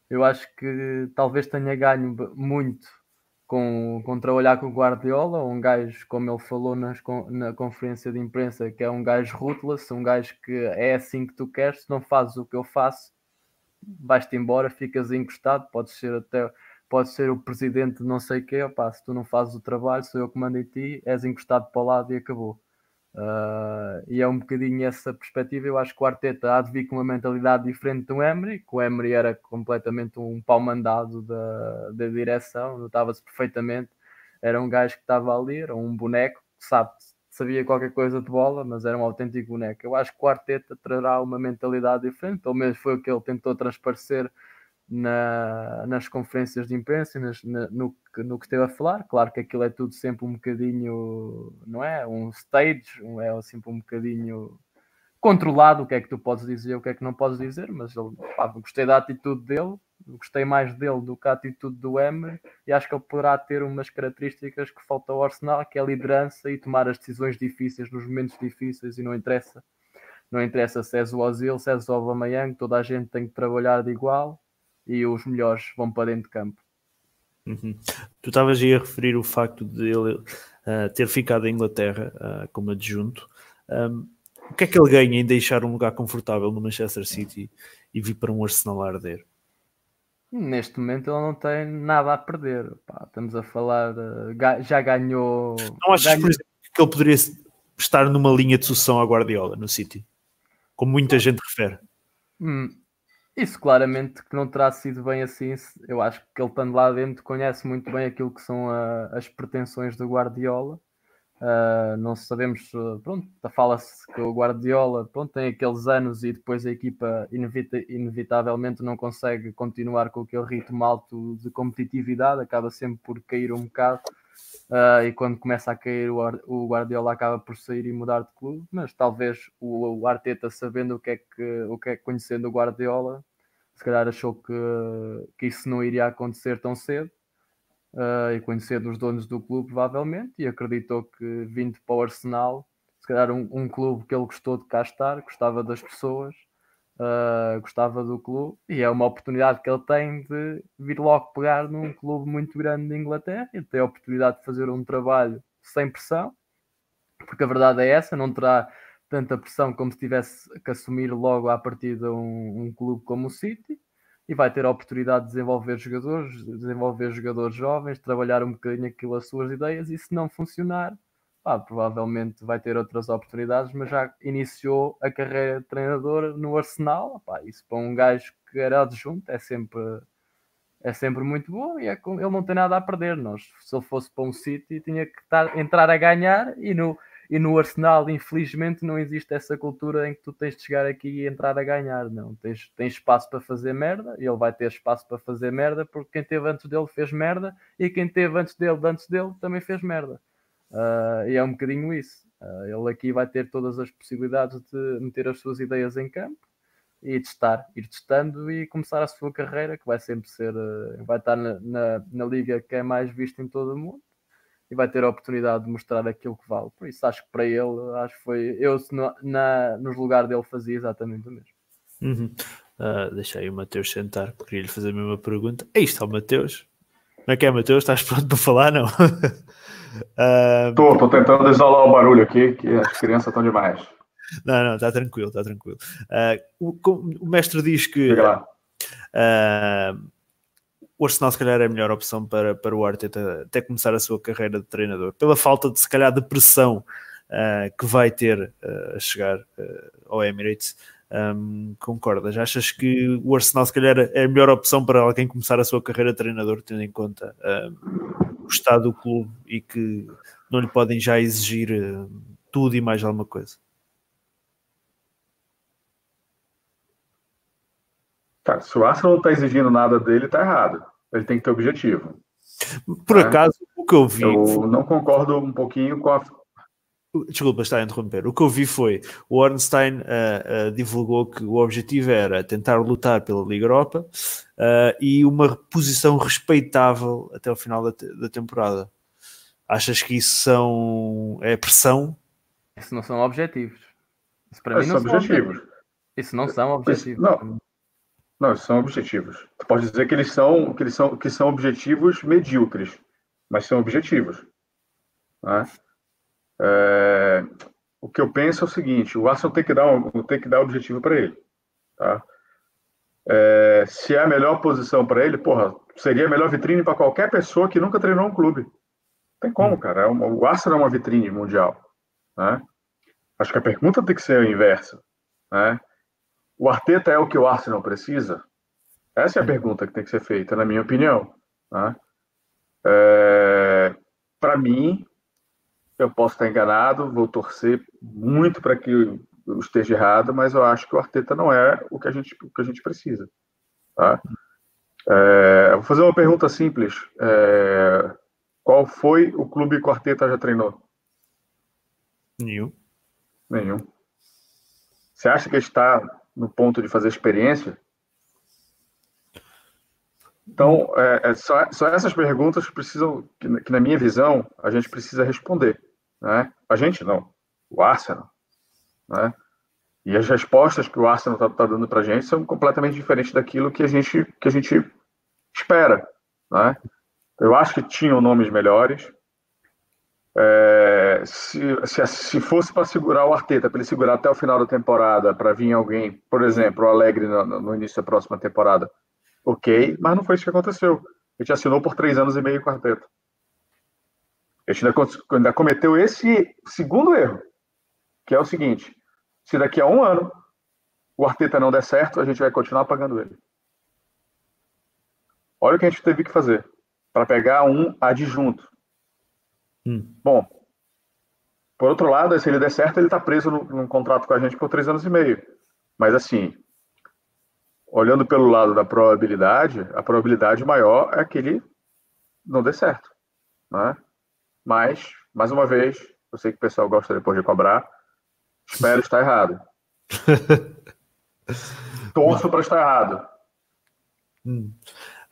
Eu acho que talvez tenha ganho muito com, com trabalhar com o Guardiola, um gajo, como ele falou nas, na conferência de imprensa, que é um gajo ruthless, um gajo que é assim que tu queres, se não fazes o que eu faço, vais-te embora, ficas encostado, podes ser até pode ser o presidente de não sei o quê, opá, se tu não fazes o trabalho, sou eu que mando em ti, és encostado para o lado e acabou. Uh, e é um bocadinho essa perspectiva. Eu acho que o Arteta há de vir com uma mentalidade diferente do Emery, que o Emery era completamente um pau mandado da, da direção, notava-se perfeitamente. Era um gajo que estava ali, era um boneco, sabe, sabia qualquer coisa de bola, mas era um autêntico boneco. Eu acho que o Arteta trará uma mentalidade diferente, pelo menos foi o que ele tentou transparecer na, nas conferências de imprensa, nas, na, no, no que esteve a falar. Claro que aquilo é tudo sempre um bocadinho, não é? Um stage, um, é sempre um bocadinho controlado o que é que tu podes dizer, o que é que não podes dizer, mas ele, pá, gostei da atitude dele, gostei mais dele do que a atitude do Emer e acho que ele poderá ter umas características que falta ao Arsenal, que é a liderança e tomar as decisões difíceis nos momentos difíceis e não interessa. Não interessa se és o Ozil, se és o Aubameyang, toda a gente tem que trabalhar de igual e os melhores vão para dentro de campo. Uhum. Tu estavas aí a referir o facto de ele uh, ter ficado em Inglaterra uh, como adjunto. Um, o que é que ele ganha em deixar um lugar confortável no Manchester City e vir para um Arsenal a arder? Neste momento ele não tem nada a perder. Pá, estamos a falar, uh, já ganhou. Não achas ganhou... que ele poderia estar numa linha de sucessão à Guardiola no City? Como muita gente refere. Hum, isso claramente que não terá sido bem assim. Eu acho que ele estando lá dentro conhece muito bem aquilo que são a, as pretensões do Guardiola. Uh, não sabemos, pronto, fala-se que o Guardiola pronto, tem aqueles anos e depois a equipa inevita, inevitavelmente não consegue continuar com aquele ritmo alto de competitividade, acaba sempre por cair um bocado. Uh, e quando começa a cair, o, o, Guardiola acaba por sair e mudar de clube. Mas talvez o, o Arteta, sabendo o que é que, o que é que conhecendo o Guardiola, se calhar achou que, que isso não iria acontecer tão cedo uh, e conhecendo os donos do clube, provavelmente, e acreditou que vindo para o Arsenal, se calhar um, um clube que ele gostou de cá estar, gostava das pessoas, uh, gostava do clube, e é uma oportunidade que ele tem de vir logo pegar num clube muito grande de Inglaterra e ter a oportunidade de fazer um trabalho sem pressão, porque a verdade é essa, não terá tanta pressão como se tivesse que assumir logo à partida um, um clube como o City e vai ter a oportunidade de desenvolver jogadores, desenvolver jogadores jovens, trabalhar um bocadinho aquilo as suas ideias e se não funcionar, pá, provavelmente vai ter outras oportunidades, mas já iniciou a carreira de treinador no Arsenal, pá, isso para um gajo que era adjunto é sempre é sempre muito bom e é, ele não tem nada a perder. Nós, se ele fosse para um City, tinha que estar, entrar a ganhar e no, e no Arsenal, infelizmente, não existe essa cultura em que tu tens de chegar aqui e entrar a ganhar. Não, tens, tens espaço para fazer merda e ele vai ter espaço para fazer merda porque quem teve antes dele fez merda e quem teve antes dele, antes dele, também fez merda. Uh, e é um bocadinho isso. Uh, ele aqui vai ter todas as possibilidades de meter as suas ideias em campo e testar, ir testando e começar a sua carreira, que vai sempre ser, uh, vai estar na, na, na, liga que é mais vista em todo o mundo e vai ter a oportunidade de mostrar aquilo que vale. Por isso acho que para ele, acho que foi eu se no, na, nos lugares dele fazia exatamente o mesmo. Uhum. Uh, deixa aí o Mateus sentar, queria lhe fazer a mesma pergunta. Aí está o Mateus. Como é que é, Mateus? Estás pronto para falar? Não? Estou, uh... estou tentando isolar o barulho aqui, que as crianças estão demais. Não, não, está tranquilo, está tranquilo. Uh, o, o, mestre diz que uh, o Arsenal se calhar é a melhor opção para, para o Arteta até começar a sua carreira de treinador, pela falta de se calhar de pressão uh, que vai ter a chegar ao Emirates. Um, concordas? Achas que o Arsenal se calhar é a melhor opção para alguém começar a sua carreira de treinador, tendo em conta o estado do clube e que não lhe podem já exigir uh, tudo e mais alguma coisa? Cara, se o Arsenal não está exigindo nada dele, está errado. Ele tem que ter objetivo. Por né? acaso, o que eu vi. Eu não concordo um pouquinho com a Desculpa estar a interromper. O que eu vi foi o Ornstein uh, uh, divulgou que o objetivo era tentar lutar pela Liga Europa uh, e uma posição respeitável até o final da, te da, temporada. Achas que isso são é pressão? Isso não são objetivos. Isso para mim não são objetivos. objetivos. Isso não são objetivos. Isso, não. Não, são objetivos. Tu pode dizer que eles são que eles são que são objetivos medíocres, mas são objetivos. Né? É, o que eu penso é o seguinte: o Arsenal tem que dar, um, tem que dar objetivo para ele. Tá? É, se é a melhor posição para ele, porra, seria a melhor vitrine para qualquer pessoa que nunca treinou um clube. Não tem como, cara. É uma, o Arsenal é uma vitrine mundial. Né? Acho que a pergunta tem que ser a inversa. Né? O Arteta é o que o Arsenal precisa? Essa é a pergunta que tem que ser feita, na minha opinião. Né? É, para mim, eu posso estar enganado, vou torcer muito para que eu esteja errado, mas eu acho que o Arteta não é o que a gente, o que a gente precisa. Tá? É, vou fazer uma pergunta simples. É, qual foi o clube que o Arteta já treinou? Nenhum. Nenhum. Você acha que está no ponto de fazer experiência? Então, é, é só, só, essas perguntas que precisam, que, que, na minha visão, a gente precisa responder. Né? A gente não, o Arsenal. Né? E as respostas que o Arsenal está tá dando para a gente são completamente diferentes daquilo que a gente, que a gente espera. Né? Eu acho que tinham nomes melhores. É, se, se, se, fosse para segurar o Arteta, para ele segurar até o final da temporada, para vir alguém, por exemplo, o Alegre no, no, início da próxima temporada, ok, mas não foi isso que aconteceu. A gente assinou por três anos e meio com o Arteta. A gente ainda, ainda cometeu esse segundo erro, que é o seguinte: se daqui a um ano o Arteta não der certo, a gente vai continuar pagando ele. Olha o que a gente teve que fazer para pegar um adjunto. Hum. Bom, por outro lado, se ele der certo, ele está preso num, num, contrato com a gente por três anos e meio. Mas assim, olhando pelo lado da probabilidade, a probabilidade maior é que ele não dê certo. Né? Mas, mais uma vez, eu sei que o pessoal gosta depois de cobrar. Espero estar errado. Torço para estar errado. Hum.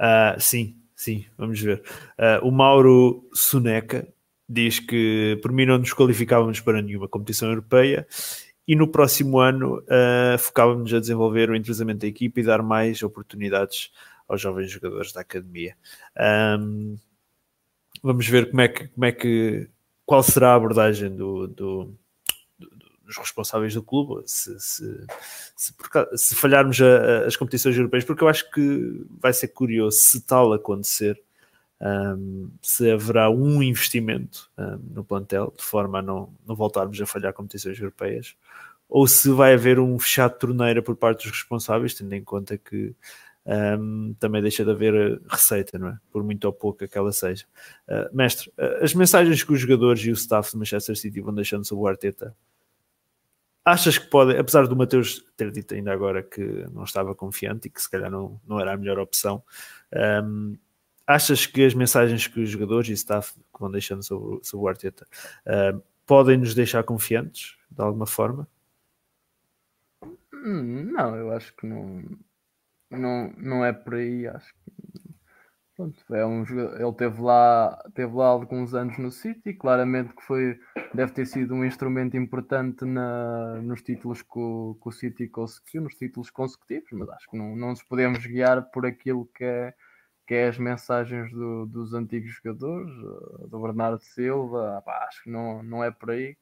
Uh, sim, sim, vamos ver. Uh, o Mauro Suneca diz que por mim não nos qualificávamos para nenhuma competição europeia e no próximo ano uh, focávamos a desenvolver o entrosamento da equipa e dar mais oportunidades aos jovens jogadores da academia. Um, vamos ver como é que, como é que qual será a abordagem do, do, do dos responsáveis do clube se, se, se, se falharmos a, a, as competições europeias, porque eu acho que vai ser curioso se tal acontecer. Um, se haverá um investimento um, no plantel de forma a não, não voltarmos a falhar competições europeias, ou se vai haver um fechado de torneira por parte dos responsáveis, tendo em conta que um, também deixa de haver receita, não é? Por muito ou pouco que ela seja. Uh, mestre, uh, as mensagens que os jogadores e o staff de Manchester City vão deixando sobre o Arteta, achas que pode, apesar do Mateus ter dito ainda agora que não estava confiante e que se calhar não, não era a melhor opção, um, achas que as mensagens que os jogadores e staff que vão deixando sobre, sobre o Arteta uh, podem nos deixar confiantes de alguma forma? Hum, não, eu acho que não, não, não é por aí. Acho que pronto, é um ele teve lá, teve lá alguns anos no City, claramente que foi, deve ter sido um instrumento importante na, nos títulos que o, que o City conseguiu, nos títulos consecutivos, mas acho que não, não nos podemos guiar por aquilo que é, que é as mensagens do, dos antigos jogadores, do Bernardo Silva, pá, acho que não, não é por aí.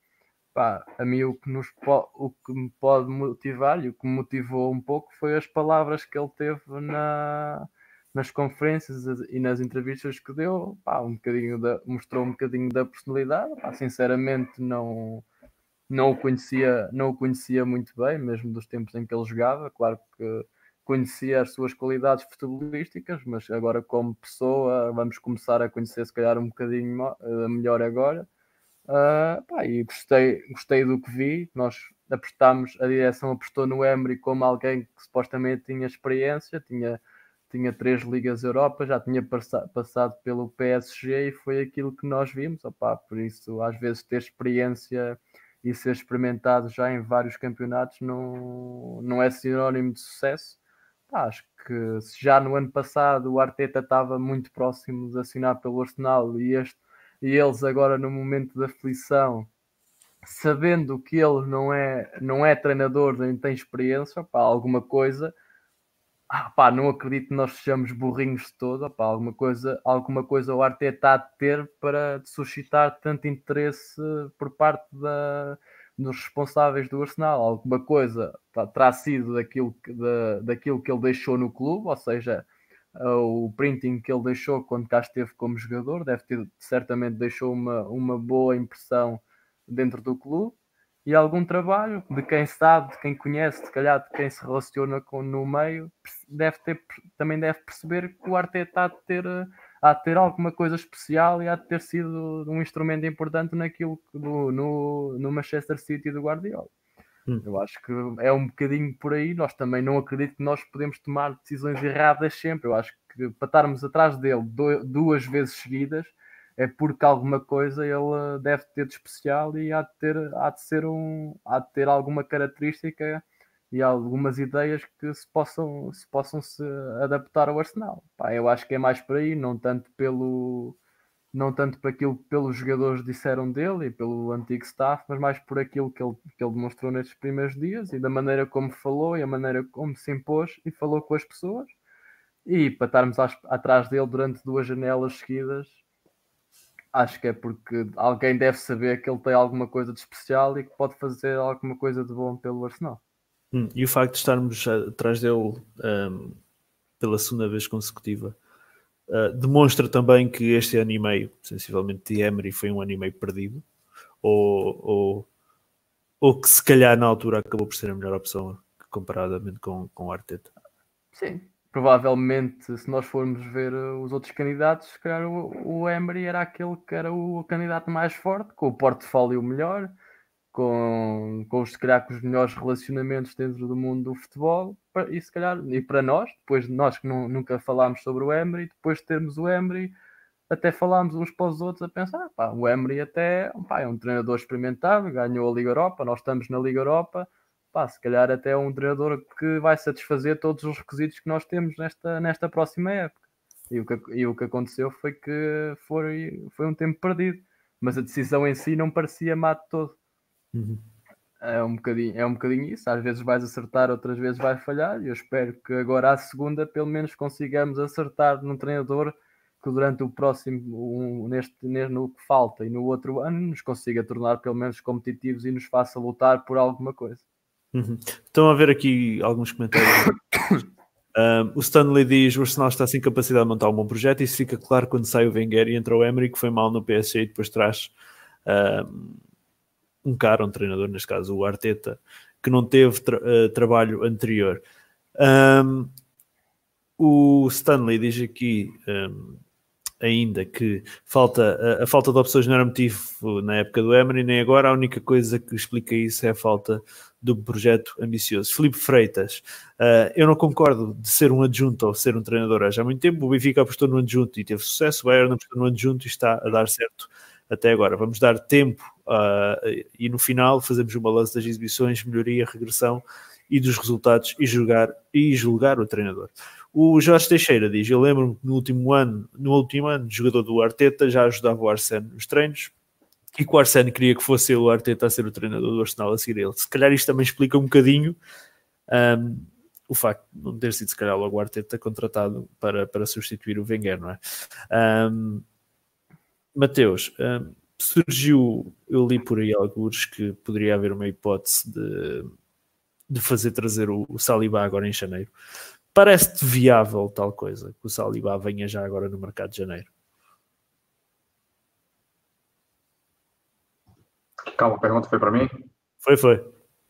Pá, a mim o que, nos o que me pode motivar e o que me motivou um pouco foi as palavras que ele teve na, nas conferências e nas entrevistas que deu, pá, um bocadinho da, mostrou um bocadinho da personalidade, pá, sinceramente não, não, o conhecia, não o conhecia muito bem, mesmo dos tempos em que ele jogava, claro que conhecia as suas qualidades futebolísticas, mas agora como pessoa vamos começar a conhecer se calhar um bocadinho eh, melhor agora, Uh, pá, e gostei, gostei do que vi. Nós apostámos, a direção apostou no Emery como alguém que supostamente tinha experiência, tinha, tinha três Ligas Europa, já tinha passa, passado pelo PSG e foi aquilo que nós vimos. Por isso, às vezes, ter experiência e ser experimentado já em vários campeonatos não, não é sinónimo de sucesso. Acho que se já no ano passado o Arteta estava muito próximo de assinar pelo Arsenal e este e eles agora no momento da aflição, sabendo que ele não é, não é treinador, nem tem experiência, pá, alguma coisa, ah, não acredito que nós sejamos burrinhos de todo, pá, alguma coisa, alguma coisa o Arteta a ter para suscitar tanto interesse por parte da, dos responsáveis do Arsenal, alguma coisa terá sido daquilo, da, daquilo que ele deixou no clube, ou seja, o printing que ele deixou quando cá esteve como jogador, deve ter certamente deixou uma, uma boa impressão dentro do clube. E algum trabalho de quem sabe, de quem conhece, de calhar de quem se relaciona com, no meio, deve ter, também deve perceber que o Arteta há de ter, há de ter alguma coisa especial e há de ter sido um instrumento importante naquilo no, no, no Manchester City do Guardiola. Hum. Eu acho que é um bocadinho por aí. Nós também não acredito que nós podemos tomar decisões erradas sempre. Eu acho que para estarmos atrás dele duas vezes seguidas é porque alguma coisa ele deve ter de especial e há de ter, há de ser um, há de ter alguma característica e algumas ideias que se possam se, possam se adaptar ao Arsenal. Pá, eu acho que é mais por aí, não tanto pelo não tanto por aquilo que pelos jogadores disseram dele e pelo antigo staff, mas mais por aquilo que ele, que ele demonstrou nestes primeiros dias e da maneira como falou e a maneira como se impôs e falou com as pessoas. E para estarmos atrás dele durante duas janelas seguidas, acho que é porque alguém deve saber que ele tem alguma coisa de especial e que pode fazer alguma coisa de bom pelo Arsenal. Hum, e o facto de estarmos atrás dele um, pela segunda vez consecutiva Uh, demonstra também que este ano e meio, sensivelmente, de Emery foi um ano e meio perdido, ou, ou, ou que se calhar na altura acabou por ser a melhor opção comparadamente com, com o Arteta. Sim, provavelmente, se nós formos ver uh, os outros candidatos, se calhar o, o Emery era aquele que era o candidato mais forte, com o portfólio melhor, com, com, os, se calhar, com os melhores relacionamentos dentro do mundo do futebol e se calhar, e para nós, depois de nós que não, nunca falámos sobre o Emery, depois de termos o Emery, até falámos uns para os outros a pensar, pá, o Emery até pá, é um treinador experimentado, ganhou a Liga Europa, nós estamos na Liga Europa, pá, se calhar até é um treinador que vai satisfazer todos os requisitos que nós temos nesta, nesta próxima época. E o, que, e o que aconteceu foi que foi, foi um tempo perdido, mas a decisão em si não parecia má de todo. Uhum. É um, bocadinho, é um bocadinho isso. Às vezes vais acertar, outras vezes vai falhar. E eu espero que agora, à segunda, pelo menos consigamos acertar num treinador que durante o próximo, um, neste, neste, no que falta e no outro ano, nos consiga tornar pelo menos competitivos e nos faça lutar por alguma coisa. Uhum. Estão a ver aqui alguns comentários. um, o Stanley diz: o Arsenal está sem capacidade de montar um bom projeto. Isso fica claro quando sai o Wenger e entra o Emery, que foi mal no PSG e depois traz. Um, um cara, um treinador, neste caso o Arteta, que não teve tra uh, trabalho anterior. Um, o Stanley diz aqui um, ainda que falta, a, a, falta de opções não era motivo na época do Emery, nem agora. A única coisa que explica isso é a falta do projeto ambicioso. Felipe Freitas, uh, eu não concordo de ser um adjunto ou ser um treinador há já muito tempo. O Benfica apostou no adjunto e teve sucesso, o Bayern apostou no adjunto e está a dar certo até agora. Vamos dar tempo uh, e no final fazemos um balanço das exibições, melhoria, regressão e dos resultados e julgar, e julgar o treinador. O Jorge Teixeira diz: Eu lembro-me que no último ano, no último ano, jogador do Arteta já ajudava o Arsene nos treinos e que o Arsene queria que fosse ele o Arteta a ser o treinador do Arsenal a seguir ele. Se calhar isto também explica um bocadinho um, o facto de não ter sido, se calhar, logo o Arteta contratado para, para substituir o Wenger, não é? Um, Mateus, um, surgiu, eu li por aí alguns que poderia haver uma hipótese de, de fazer trazer o, o Saliba agora em janeiro. Parece-te viável tal coisa, que o Saliba venha já agora no mercado de janeiro? Calma, a pergunta foi para mim? Foi, foi.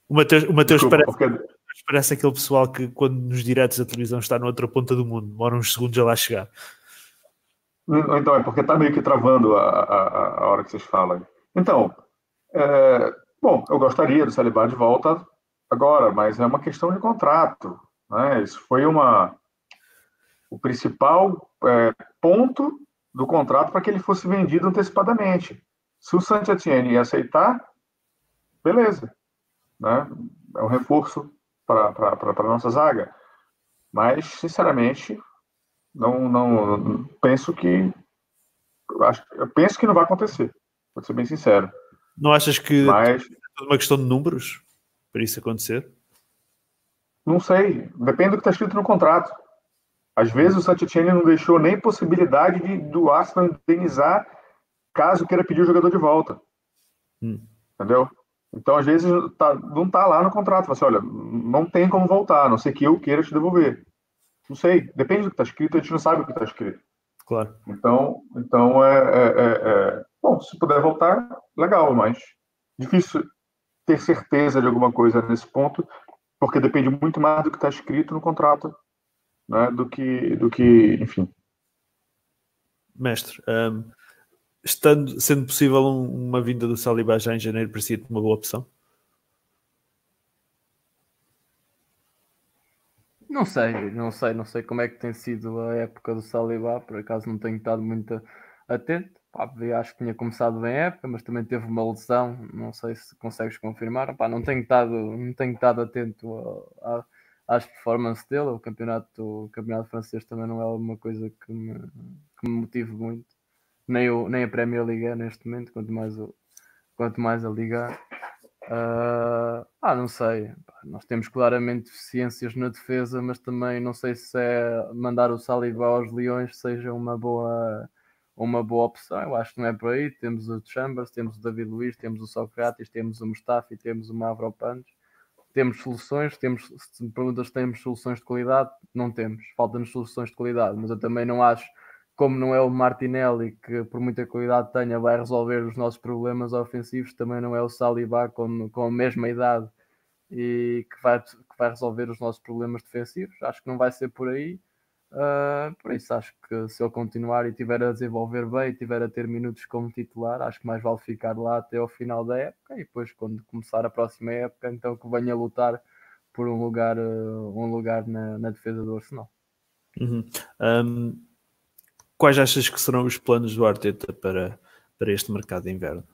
O Mateus, o Mateus Desculpa, parece, porque... parece aquele pessoal que quando nos diretos da televisão está na outra ponta do mundo, demora uns segundos a lá chegar. Então, é porque está meio que travando a, a, a hora que vocês falam. Então, é, bom, eu gostaria do Saliba de volta agora, mas é uma questão de contrato. Né? Isso foi uma o principal é, ponto do contrato para que ele fosse vendido antecipadamente. Se o Saint Etienne aceitar, beleza. Né? É um reforço para a nossa zaga. Mas, sinceramente, não, não penso que. Acho, eu penso que não vai acontecer. Vou ser bem sincero. Não achas que Mas, é uma questão de números para isso acontecer? Não sei. Depende do que está escrito no contrato. Às vezes o Saint-Etienne não deixou nem possibilidade de, do Arsenal indenizar caso queira pedir o jogador de volta. Hum. Entendeu? Então, às vezes, tá, não está lá no contrato. Você, olha, não tem como voltar, a não ser que eu queira te devolver. Não sei, depende do que está escrito, a gente não sabe o que está escrito. Claro. Então, então é, é, é, é, Bom, se puder voltar, legal, mas difícil ter certeza de alguma coisa nesse ponto, porque depende muito mais do que está escrito no contrato, né, do que, do que, enfim. Mestre, um, estando, sendo possível um, uma vinda do Saliba já em janeiro, parecia uma boa opção? Não sei, não sei, não sei como é que tem sido a época do Saliba, por acaso não tenho estado muito atento. Pá, acho que tinha começado bem a época, mas também teve uma lesão, não sei se consegues confirmar. Pá, não tenho estado, não tenho estado atento a, a, às performances dele. O campeonato, o campeonato francês também não é uma coisa que me, que me motive muito nem, o, nem a Premier League é neste momento, quanto mais, o, quanto mais a Liga. Uh, ah, não sei. Nós temos claramente deficiências na defesa, mas também não sei se é mandar o Saliba aos Leões seja uma boa, uma boa opção. Eu acho que não é por aí. Temos o Chambers, temos o David Luiz, temos o Socrates, temos o Mustafi, temos o Mavropanos. Temos soluções, temos, se me perguntas se temos soluções de qualidade, não temos. Faltam-nos soluções de qualidade, mas eu também não acho como não é o Martinelli, que por muita qualidade tenha, vai resolver os nossos problemas ofensivos, também não é o Saliba com, com a mesma idade e que vai, que vai resolver os nossos problemas defensivos. Acho que não vai ser por aí. Uh, por isso, acho que se ele continuar e tiver a desenvolver bem, tiver a ter minutos como titular, acho que mais vale ficar lá até ao final da época e depois, quando começar a próxima época, então que venha lutar por um lugar, uh, um lugar na, na defesa do Arsenal. Uhum. Um quais achas que serão os planos do Arteta para, para este mercado de inverno?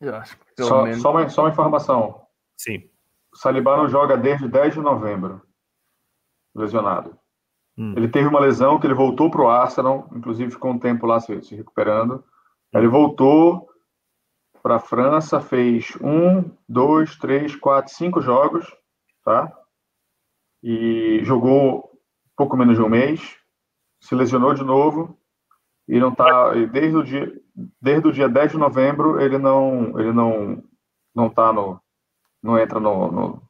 Eu acho que pelo só, menos... só, uma, só uma informação. Sim. O Saliba não joga desde 10 de novembro, lesionado. Hum. Ele teve uma lesão que ele voltou para o Arsenal, inclusive ficou um tempo lá se, se recuperando. Hum. Ele voltou para a França, fez um, dois, três, quatro, cinco jogos, tá? E jogou pouco menos de um mês se lesionou de novo e não tá desde o dia desde o dia 10 de novembro ele não ele não não tá no não entra no, no,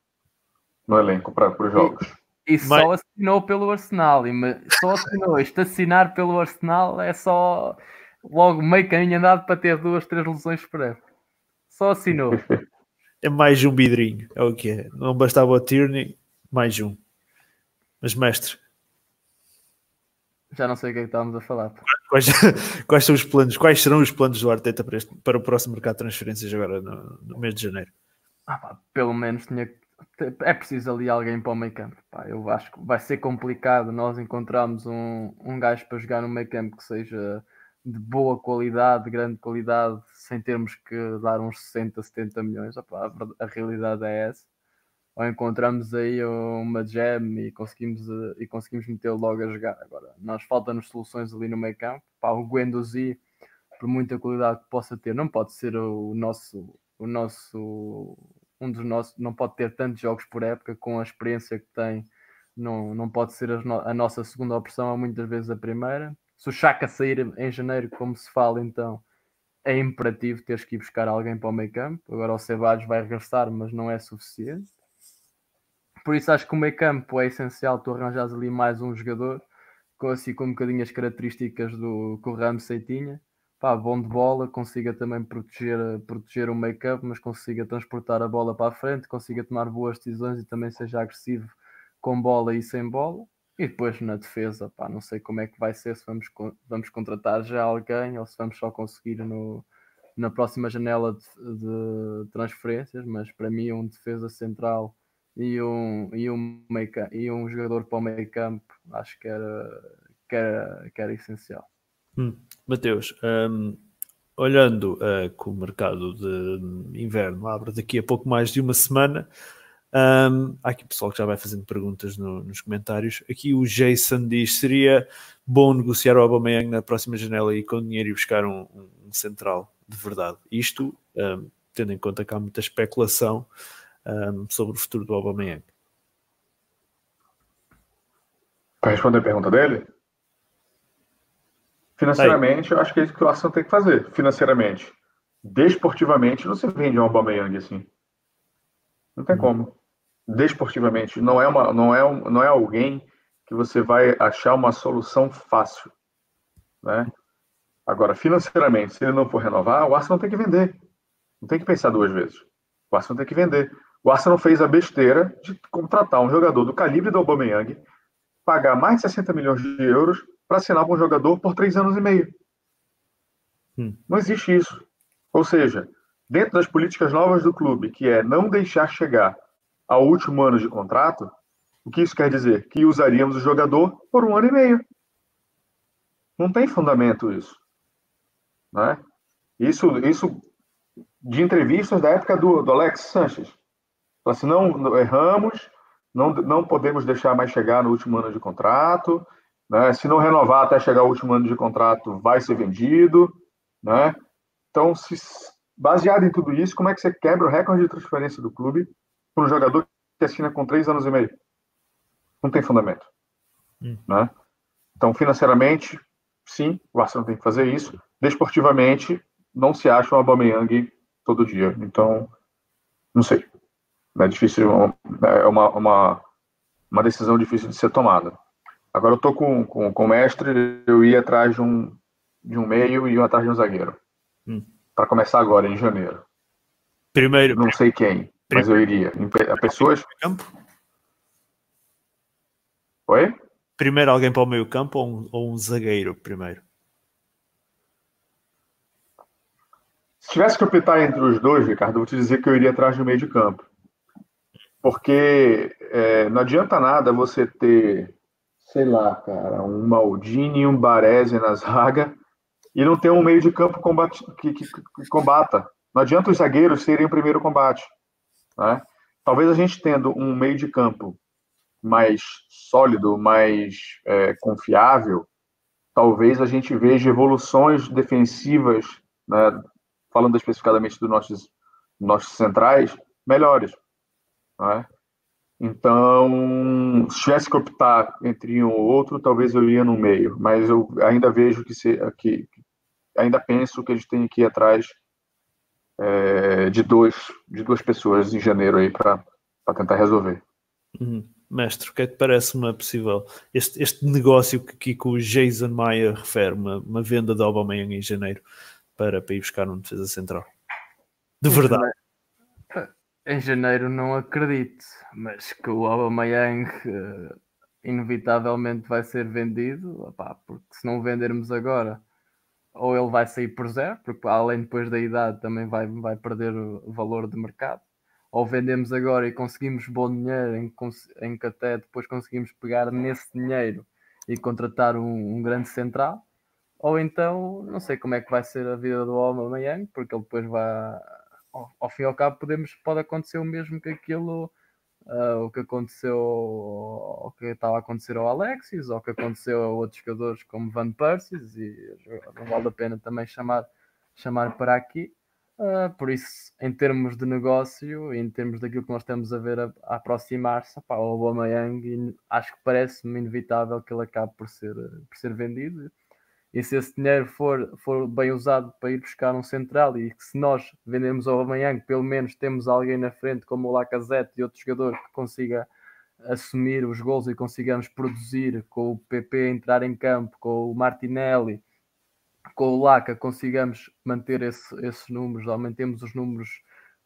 no elenco para os jogos. E, e só Mas... assinou pelo Arsenal, e só assinou, este assinar pelo Arsenal é só logo meio caminho andado para ter duas, três lesões por época. Só assinou. É mais um vidrinho, é o que é. Não bastava o Tierney, mais um. Mas, mestre, Já não sei o que é que estávamos a falar. quais, quais são os planos? Quais serão os planos do Arteta para, este- para o próximo mercado de transferências agora no, no mês de janeiro? Ah, pá, pelo menos tinha é preciso ali alguém para o meio campo. pá. Eu acho que vai ser complicado nós encontrarmos um, um gajo para jogar no meio campo que seja de boa qualidade, de grande qualidade, sem termos que dar uns 60, 70 milhões. Pá, a, a realidade é essa. Ou encontramos aí uma jam e conseguimos, e conseguimos metê-lo logo a jogar. Agora, nós faltam-nos soluções ali no meio campo. Pá, o Guendouzi, por muita qualidade que possa ter, não pode ser o nosso, o nosso um dos nossos, não pode ter tantos jogos por época com a experiência que tem, não, não pode ser as no- a nossa segunda opção, é muitas vezes a primeira. Se o Chaka sair em janeiro, como se fala, então é imperativo teres que ir buscar alguém para o meio campo. Agora o Ceballos vai regressar, mas não é suficiente. Por isso acho que o meio campo é essencial tu arranjares ali mais um jogador com assim com um bocadinho as características do que o Ramsey tinha pá, bom de bola, consiga também proteger, proteger o meio campo, mas consiga transportar a bola para a frente, consiga tomar boas decisões e também seja agressivo com bola e sem bola. E depois na defesa, pá, não sei como é que vai ser, se vamos, vamos contratar já alguém ou se vamos só conseguir no, na próxima janela de, de transferências, mas para mim um defesa central e um, e um, meio, e um jogador para o meio campo acho que era, que era, que era essencial. Hum, Mateus, hum, olhando uh, que o mercado de inverno abre daqui a pouco mais de uma semana, hum, há aqui pessoal que já vai fazendo perguntas no- nos comentários. Aqui o Jason diz: seria bom negociar o Aubameyang na próxima janela e com dinheiro ir buscar um, um- um central de verdade. Isto, hum, tendo em conta que há muita especulação hum, sobre o futuro do Aubameyang. Para responder a pergunta dele? Financeiramente, eu acho que é isso que o Arsenal tem que fazer. Financeiramente. Desportivamente, não se vende um Aubameyang assim. Não tem como. Desportivamente, não é, uma, não, é um, não é alguém que você vai achar uma solução fácil. Né? Agora, financeiramente, se ele não for renovar, o Arsenal tem que vender. Não tem que pensar duas vezes. O Arsenal tem que vender. O Arsenal fez a besteira de contratar um jogador do calibre do Aubameyang, pagar mais de 60 milhões de euros para assinar com um jogador por três anos e meio. Hum. Não existe isso. Ou seja, dentro das políticas novas do clube, que é não deixar chegar ao último ano de contrato, o que isso quer dizer? Que usaríamos o jogador por um ano e meio. Não tem fundamento isso. Né? Isso, isso de entrevistas da época do, do Alex Sanches. Falou assim, não, erramos, não, não podemos deixar mais chegar no último ano de contrato, né? se não renovar até chegar ao último ano de contrato, vai ser vendido. Né? Então, se, baseado em tudo isso, como é que você quebra o recorde de transferência do clube para um jogador que assina com três anos e meio? Não tem fundamento. Hum. Né? Então, financeiramente, sim, o Arsenal tem que fazer isso. Desportivamente, não se acha um Aubameyang todo dia. Então, não sei. É difícil, é uma, uma, uma decisão difícil de ser tomada. Agora eu tô com, com, com o mestre, eu ia atrás de um, de um meio e ia atrás de um zagueiro. Hum. Para começar agora, em janeiro. Primeiro, Não sei quem, mas eu iria. A pessoas. campo? Oi? Primeiro alguém para o meio campo ou um, ou um zagueiro primeiro? Se tivesse que optar entre os dois, Ricardo, eu vou te dizer que eu iria atrás do meio de campo. Porque é, não adianta nada você ter, sei lá, cara, um Maldini e um Baresi na zaga e não ter um meio de campo combate, que, que- que combata. Não adianta os zagueiros serem o primeiro combate. né? Talvez a gente tendo um meio de campo mais sólido, mais é, confiável, talvez a gente veja evoluções defensivas, né, falando especificadamente dos nossos, nossos centrais, melhores. Né? Então, se tivesse que optar entre um ou outro, talvez eu iria no meio, mas eu ainda vejo que, se, que ainda penso que a gente tem que ir atrás é, de, dois, de duas pessoas em janeiro aí para tentar resolver. Uhum. Mestre, o que é que parece uma possível este, este negócio que, que, o Jason Maia refere, uma, uma venda de Aubameyang em janeiro para, para ir buscar um defesa central? De verdade. Em janeiro não acredito, mas que o Aubameyang uh, inevitavelmente vai ser vendido, opá, porque se não vendermos agora, ou ele vai sair por zero, porque além depois da idade também vai, vai perder o valor de mercado, ou vendemos agora e conseguimos bom dinheiro em, em que até depois conseguimos pegar nesse dinheiro e contratar um, um grande central, ou então não sei como é que vai ser a vida do Aubameyang, porque ele depois vai ao, fim e ao cabo podemos, pode acontecer o mesmo que aquilo uh, o que aconteceu o que estava a acontecer ao Alexis ou o que aconteceu a outros jogadores como Van Persie e não vale a pena também chamar, chamar para aqui. Uh, por isso em termos de negócio em termos daquilo que nós estamos a ver a, a aproximar-se o Aubameyang acho que parece-me inevitável que ele acabe por ser, por ser vendido e se esse dinheiro for, for bem usado para ir buscar um central e que se nós vendemos ao amanhã, pelo menos temos alguém na frente como o Lacazette e outro jogador que consiga assumir os gols e consigamos produzir com o PP entrar em campo, com o Martinelli, com o Laca, consigamos manter esse, esses números, aumentemos os números,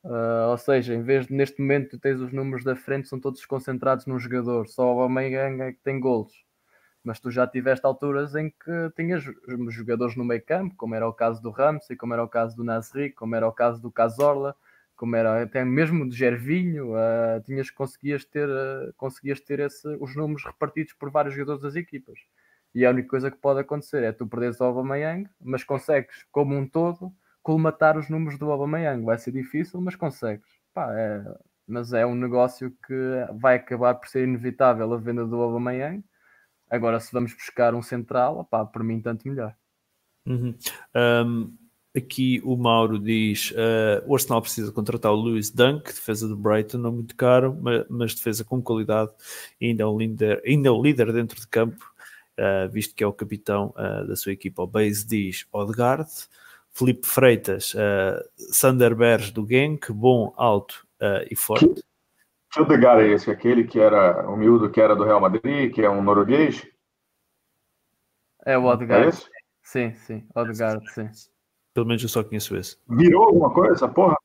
uh, ou seja, em vez de neste momento tens os números da frente, são todos concentrados num jogador, só o Aubameyang é que tem golos mas tu já tiveste alturas em que tinhas jogadores no meio campo, como era o caso do Ramsey, como era o caso do Nasri, como era o caso do Cazorla, como era até mesmo de Gervinho, uh, tinhas, conseguias ter, uh, conseguias ter esse, os números repartidos por vários jogadores das equipas. E a única coisa que pode acontecer é tu perderes o Aubameyang, mas consegues, como um todo, colmatar os números do Aubameyang. Vai ser difícil, mas consegues. Pá, é, mas é um negócio que vai acabar por ser inevitável a venda do Aubameyang Agora, se vamos buscar um central, opá, por mim, tanto melhor. Uhum. Um, aqui o Mauro diz: uh, o Arsenal precisa contratar o Lewis Dunk, defesa do Brighton, não muito caro, mas, mas defesa com qualidade, e ainda é o líder, ainda é o líder dentro de campo, uh, visto que é o capitão uh, da sua equipa. O Base diz Odegaard, Felipe Freitas, uh, Sander Berge do Genk, bom, alto e forte. Odegaard é esse? Aquele que era humilde, que era do Real Madrid, que é um norueguês? É o Odegaard. É sim, sim. Odegaard, sim. Pelo menos eu só conheço esse. Virou alguma coisa essa porra?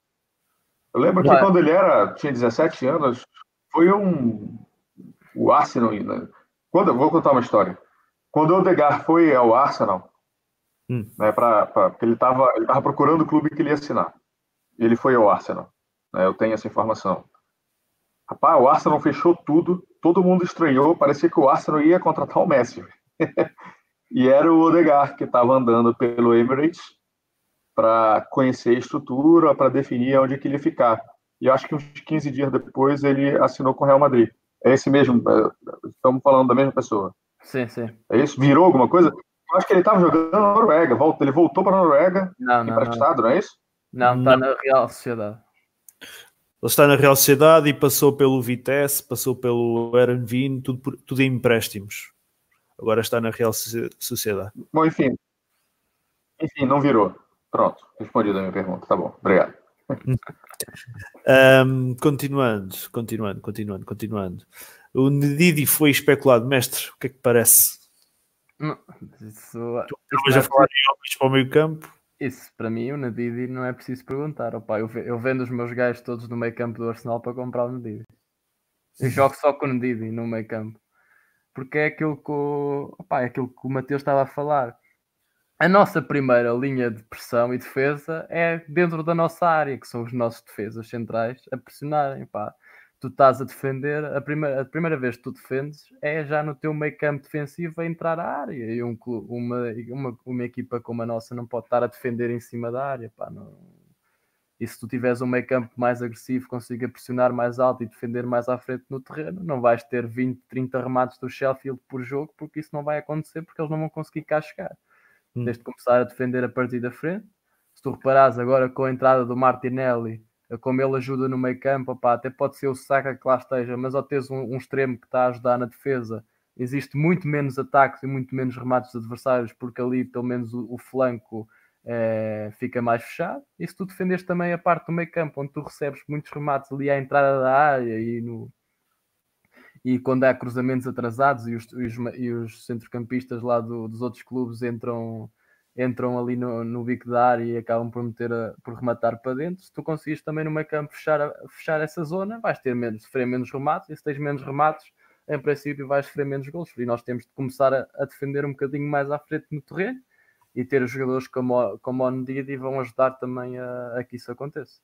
Eu lembro que quando ele era, tinha 17 anos, foi um. O Arsenal. Né? Quando, vou contar uma história. Quando o Odegaard foi ao Arsenal, hum. né, pra, pra, porque ele estava ele tava procurando o clube que ele ia assinar. E ele foi ao Arsenal. Né, eu tenho essa informação. Rapaz, o Arsenal fechou tudo, todo mundo estranhou, parecia que o Arsenal ia contratar o Messi. e era o Odegaard que estava andando pelo Emirates para conhecer a estrutura, para definir onde que ele ia ficar. E acho que uns 15 dias depois ele assinou com o Real Madrid. É esse mesmo, é, estamos falando da mesma pessoa. Sim, sim. É isso? Virou alguma coisa? Eu acho que ele estava jogando na Noruega, ele voltou para a Noruega não, não, emprestado, não. não é isso? Não, está na Real Sociedade. Ele está na Real Sociedade e passou pelo Vitesse, passou pelo Erenvin, tudo, tudo em empréstimos. Agora está na Real Sociedade. Bom, enfim. Enfim, não virou. Pronto, respondido a minha pergunta. Tá bom, obrigado. um, continuando, continuando, continuando, continuando. O Nedidi foi especulado, mestre. O que é que parece? Não, isso, tu isso já falar de para o meio campo. Isso, para mim, o Nadidi não é preciso perguntar. Opa, eu, eu vendo os meus gajos todos no meio campo do Arsenal para comprar o Nadidi. Eu jogo só com o Nadidi no meio campo. Porque é aquilo que o, opa, é aquilo que o Mateus estava a falar. A nossa primeira linha de pressão e defesa é dentro da nossa área, que são os nossos defesas centrais a pressionarem. Pá tu estás a defender, a primeira, a primeira vez que tu defendes é já no teu meio campo defensivo a entrar à área. E um, uma, uma, uma equipa como a nossa não pode estar a defender em cima da área. Pá, não... E se tu tiveres um meio campo mais agressivo, consiga pressionar mais alto e defender mais à frente no terreno, não vais ter 20, 30 remates do Sheffield por jogo, porque isso não vai acontecer, porque eles não vão conseguir cá chegar. Hum. Tens de começar a defender a partir da frente. Se tu reparares agora com a entrada do Martinelli como ele ajuda no meio campo, até pode ser o Saka que lá esteja, mas ao teres um, um, extremo que está a ajudar na defesa, existe muito menos ataques e muito menos remates adversários, porque ali pelo menos o, o flanco é, fica mais fechado. E se tu defendes também a parte do meio campo, onde tu recebes muitos remates ali à entrada da área e no, e quando há cruzamentos atrasados e os, e os, e os centrocampistas lá do, dos outros clubes entram entram ali no, no bico da área e acabam por meter a, por rematar para dentro. Se tu conseguires também no meio campo fechar, fechar essa zona, vais ter menos, sofrer menos remates, e se tens menos remates, em princípio vais sofrer menos gols. E nós temos de começar a, a, defender um bocadinho mais à frente no terreno e ter os jogadores como, como o Ndidi vão ajudar também a, a que isso aconteça.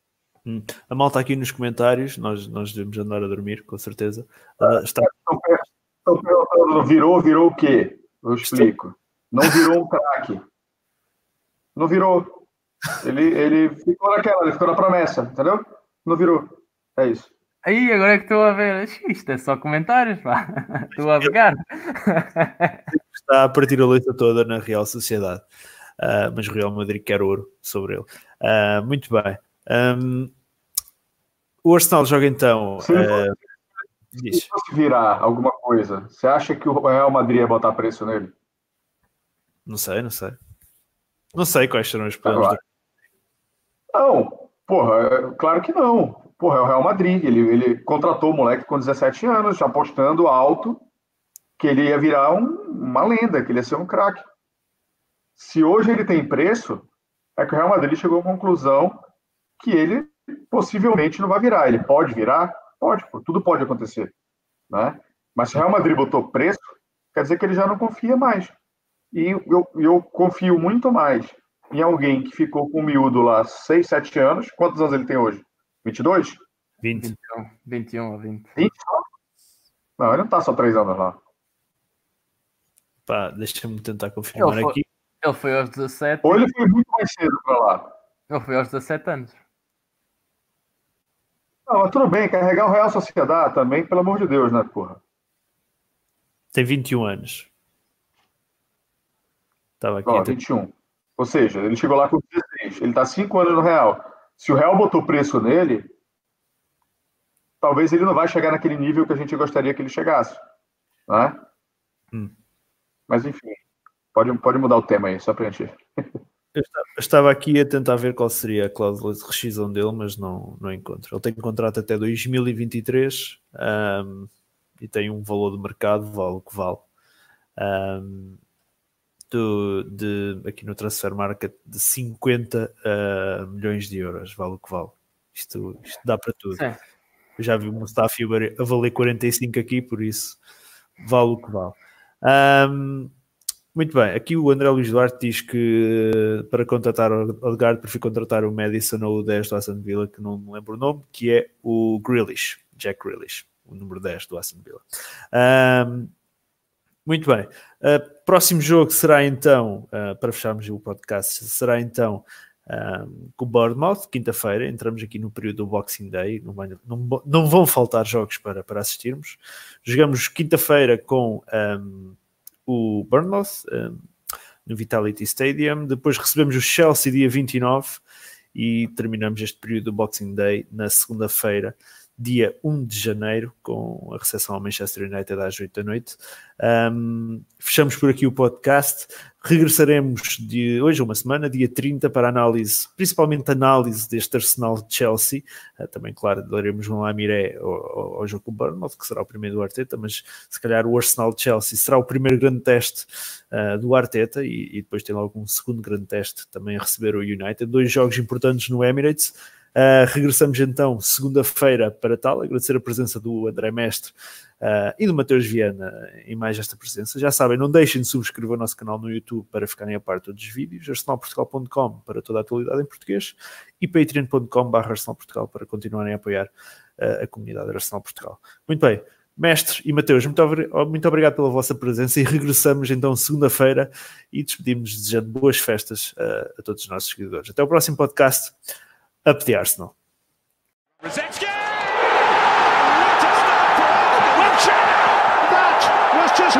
Hum. A malta aqui nos comentários, nós, nós devemos andar a dormir, com certeza. Uh, está... Virou, virou o quê? Eu explico. Não virou um craque. Não virou. Ele, ele ficou naquela, ele ficou na promessa, entendeu? Não virou. É isso. Aí, agora é que estou a ver. Isto é só comentários, pá. Estou a pegar. Está a partir a leita toda na Real Sociedade. Uh, mas o Real Madrid quer ouro sobre ele. Uh, muito bem. Um, o Arsenal joga então. Se, uh, se fosse virar alguma coisa, você acha que o Real Madrid ia botar preço nele? Não sei, não sei. Não sei quais serão os planos. do... Não, porra, claro que não porra, é o Real Madrid. Ele, ele contratou o moleque com 17 anos, já apostando alto que ele ia virar um, uma lenda, que ele ia ser um craque. Se hoje ele tem preço, é que o Real Madrid chegou à conclusão que ele possivelmente não vai virar. Ele pode virar? Pode, pô, tudo pode acontecer. Né? Mas se o Real Madrid botou preço, quer dizer que ele já não confia mais. E eu, eu confio muito mais em alguém que ficou com o miúdo lá 6, 7 anos. Quantos anos ele tem hoje? 22? 20. 21, 21 ou 20. 20 Não, ele não está só 3 anos lá. Pá, deixa-me tentar confirmar ele foi, aqui. Ele foi aos 17. Ou ele foi muito mais cedo para lá. Ele foi aos 17 anos. Não, mas tudo bem, carregar o Real Sociedade também, pelo amor de Deus, né, porra? Tem 21 anos. Estava aqui. Ó, 21. Ou seja, ele chegou lá com 16. Ele está 5 anos no Real. Se o Real botou preço nele, talvez ele não vai chegar naquele nível que a gente gostaria que ele chegasse. Né? Hum. Mas enfim, pode, pode mudar o tema aí, só para gente. Eu estava aqui a tentar ver qual seria a cláusula de rescisão dele, mas não, não encontro. Ele tem contrato até 2023 um, e tem um valor de mercado, vale o que vale. Um, do, de, aqui no Transfer Market de 50 uh, milhões de euros, vale o que vale. Isto, isto dá para tudo. Eu já vi o Mustafi a valer 45 aqui, por isso vale o que vale. Um, muito bem, aqui o André Luiz Duarte diz que para contratar o Odegaard prefiro contratar o Madison ou o 10 do Aston Villa, que não me lembro o nome, que é o Grealish, Jack Grealish, o número 10 do Aston Villa. Um, muito bem. Uh, próximo jogo será então, uh, para fecharmos o podcast, será então uh, com o Bournemouth, quinta-feira. Entramos aqui no período do Boxing Day, não, vai, não, não vão faltar jogos para, para assistirmos. Jogamos quinta-feira com um, o Bournemouth um, no Vitality Stadium. Depois recebemos o Chelsea dia 29 e terminamos este período do Boxing Day na segunda-feira dia 1 de janeiro, com a recepção ao Manchester United às 8 da noite. Um, fechamos por aqui o podcast. Regressaremos de hoje, uma semana, dia 30, para análise, principalmente análise deste Arsenal de Chelsea. Uh, também, claro, daremos um lamiré ao, ao, jogo com o Bournemouth, que será o primeiro do Arteta, mas se calhar o Arsenal de Chelsea será o primeiro grande teste uh, do Arteta e, e, depois tem logo um segundo grande teste também a receber o United. Dois jogos importantes no Emirates. Uh, regressamos então segunda-feira para tal. Agradecer a presença do André Mestre uh, e do Mateus Viana em mais esta presença. Já sabem, não deixem de subscrever o nosso canal no YouTube para ficarem a par de todos os vídeos, arsenalportugal.com para toda a atualidade em português e patreon.com.br arsenalportugal para continuarem a apoiar uh, a comunidade Arsenal Portugal. Muito bem. Mestre e Mateus, muito, muito obrigado pela vossa presença e regressamos então segunda-feira e despedimos desejando boas festas a todos os nossos seguidores. Até o próximo podcast up the Arsenal. That was just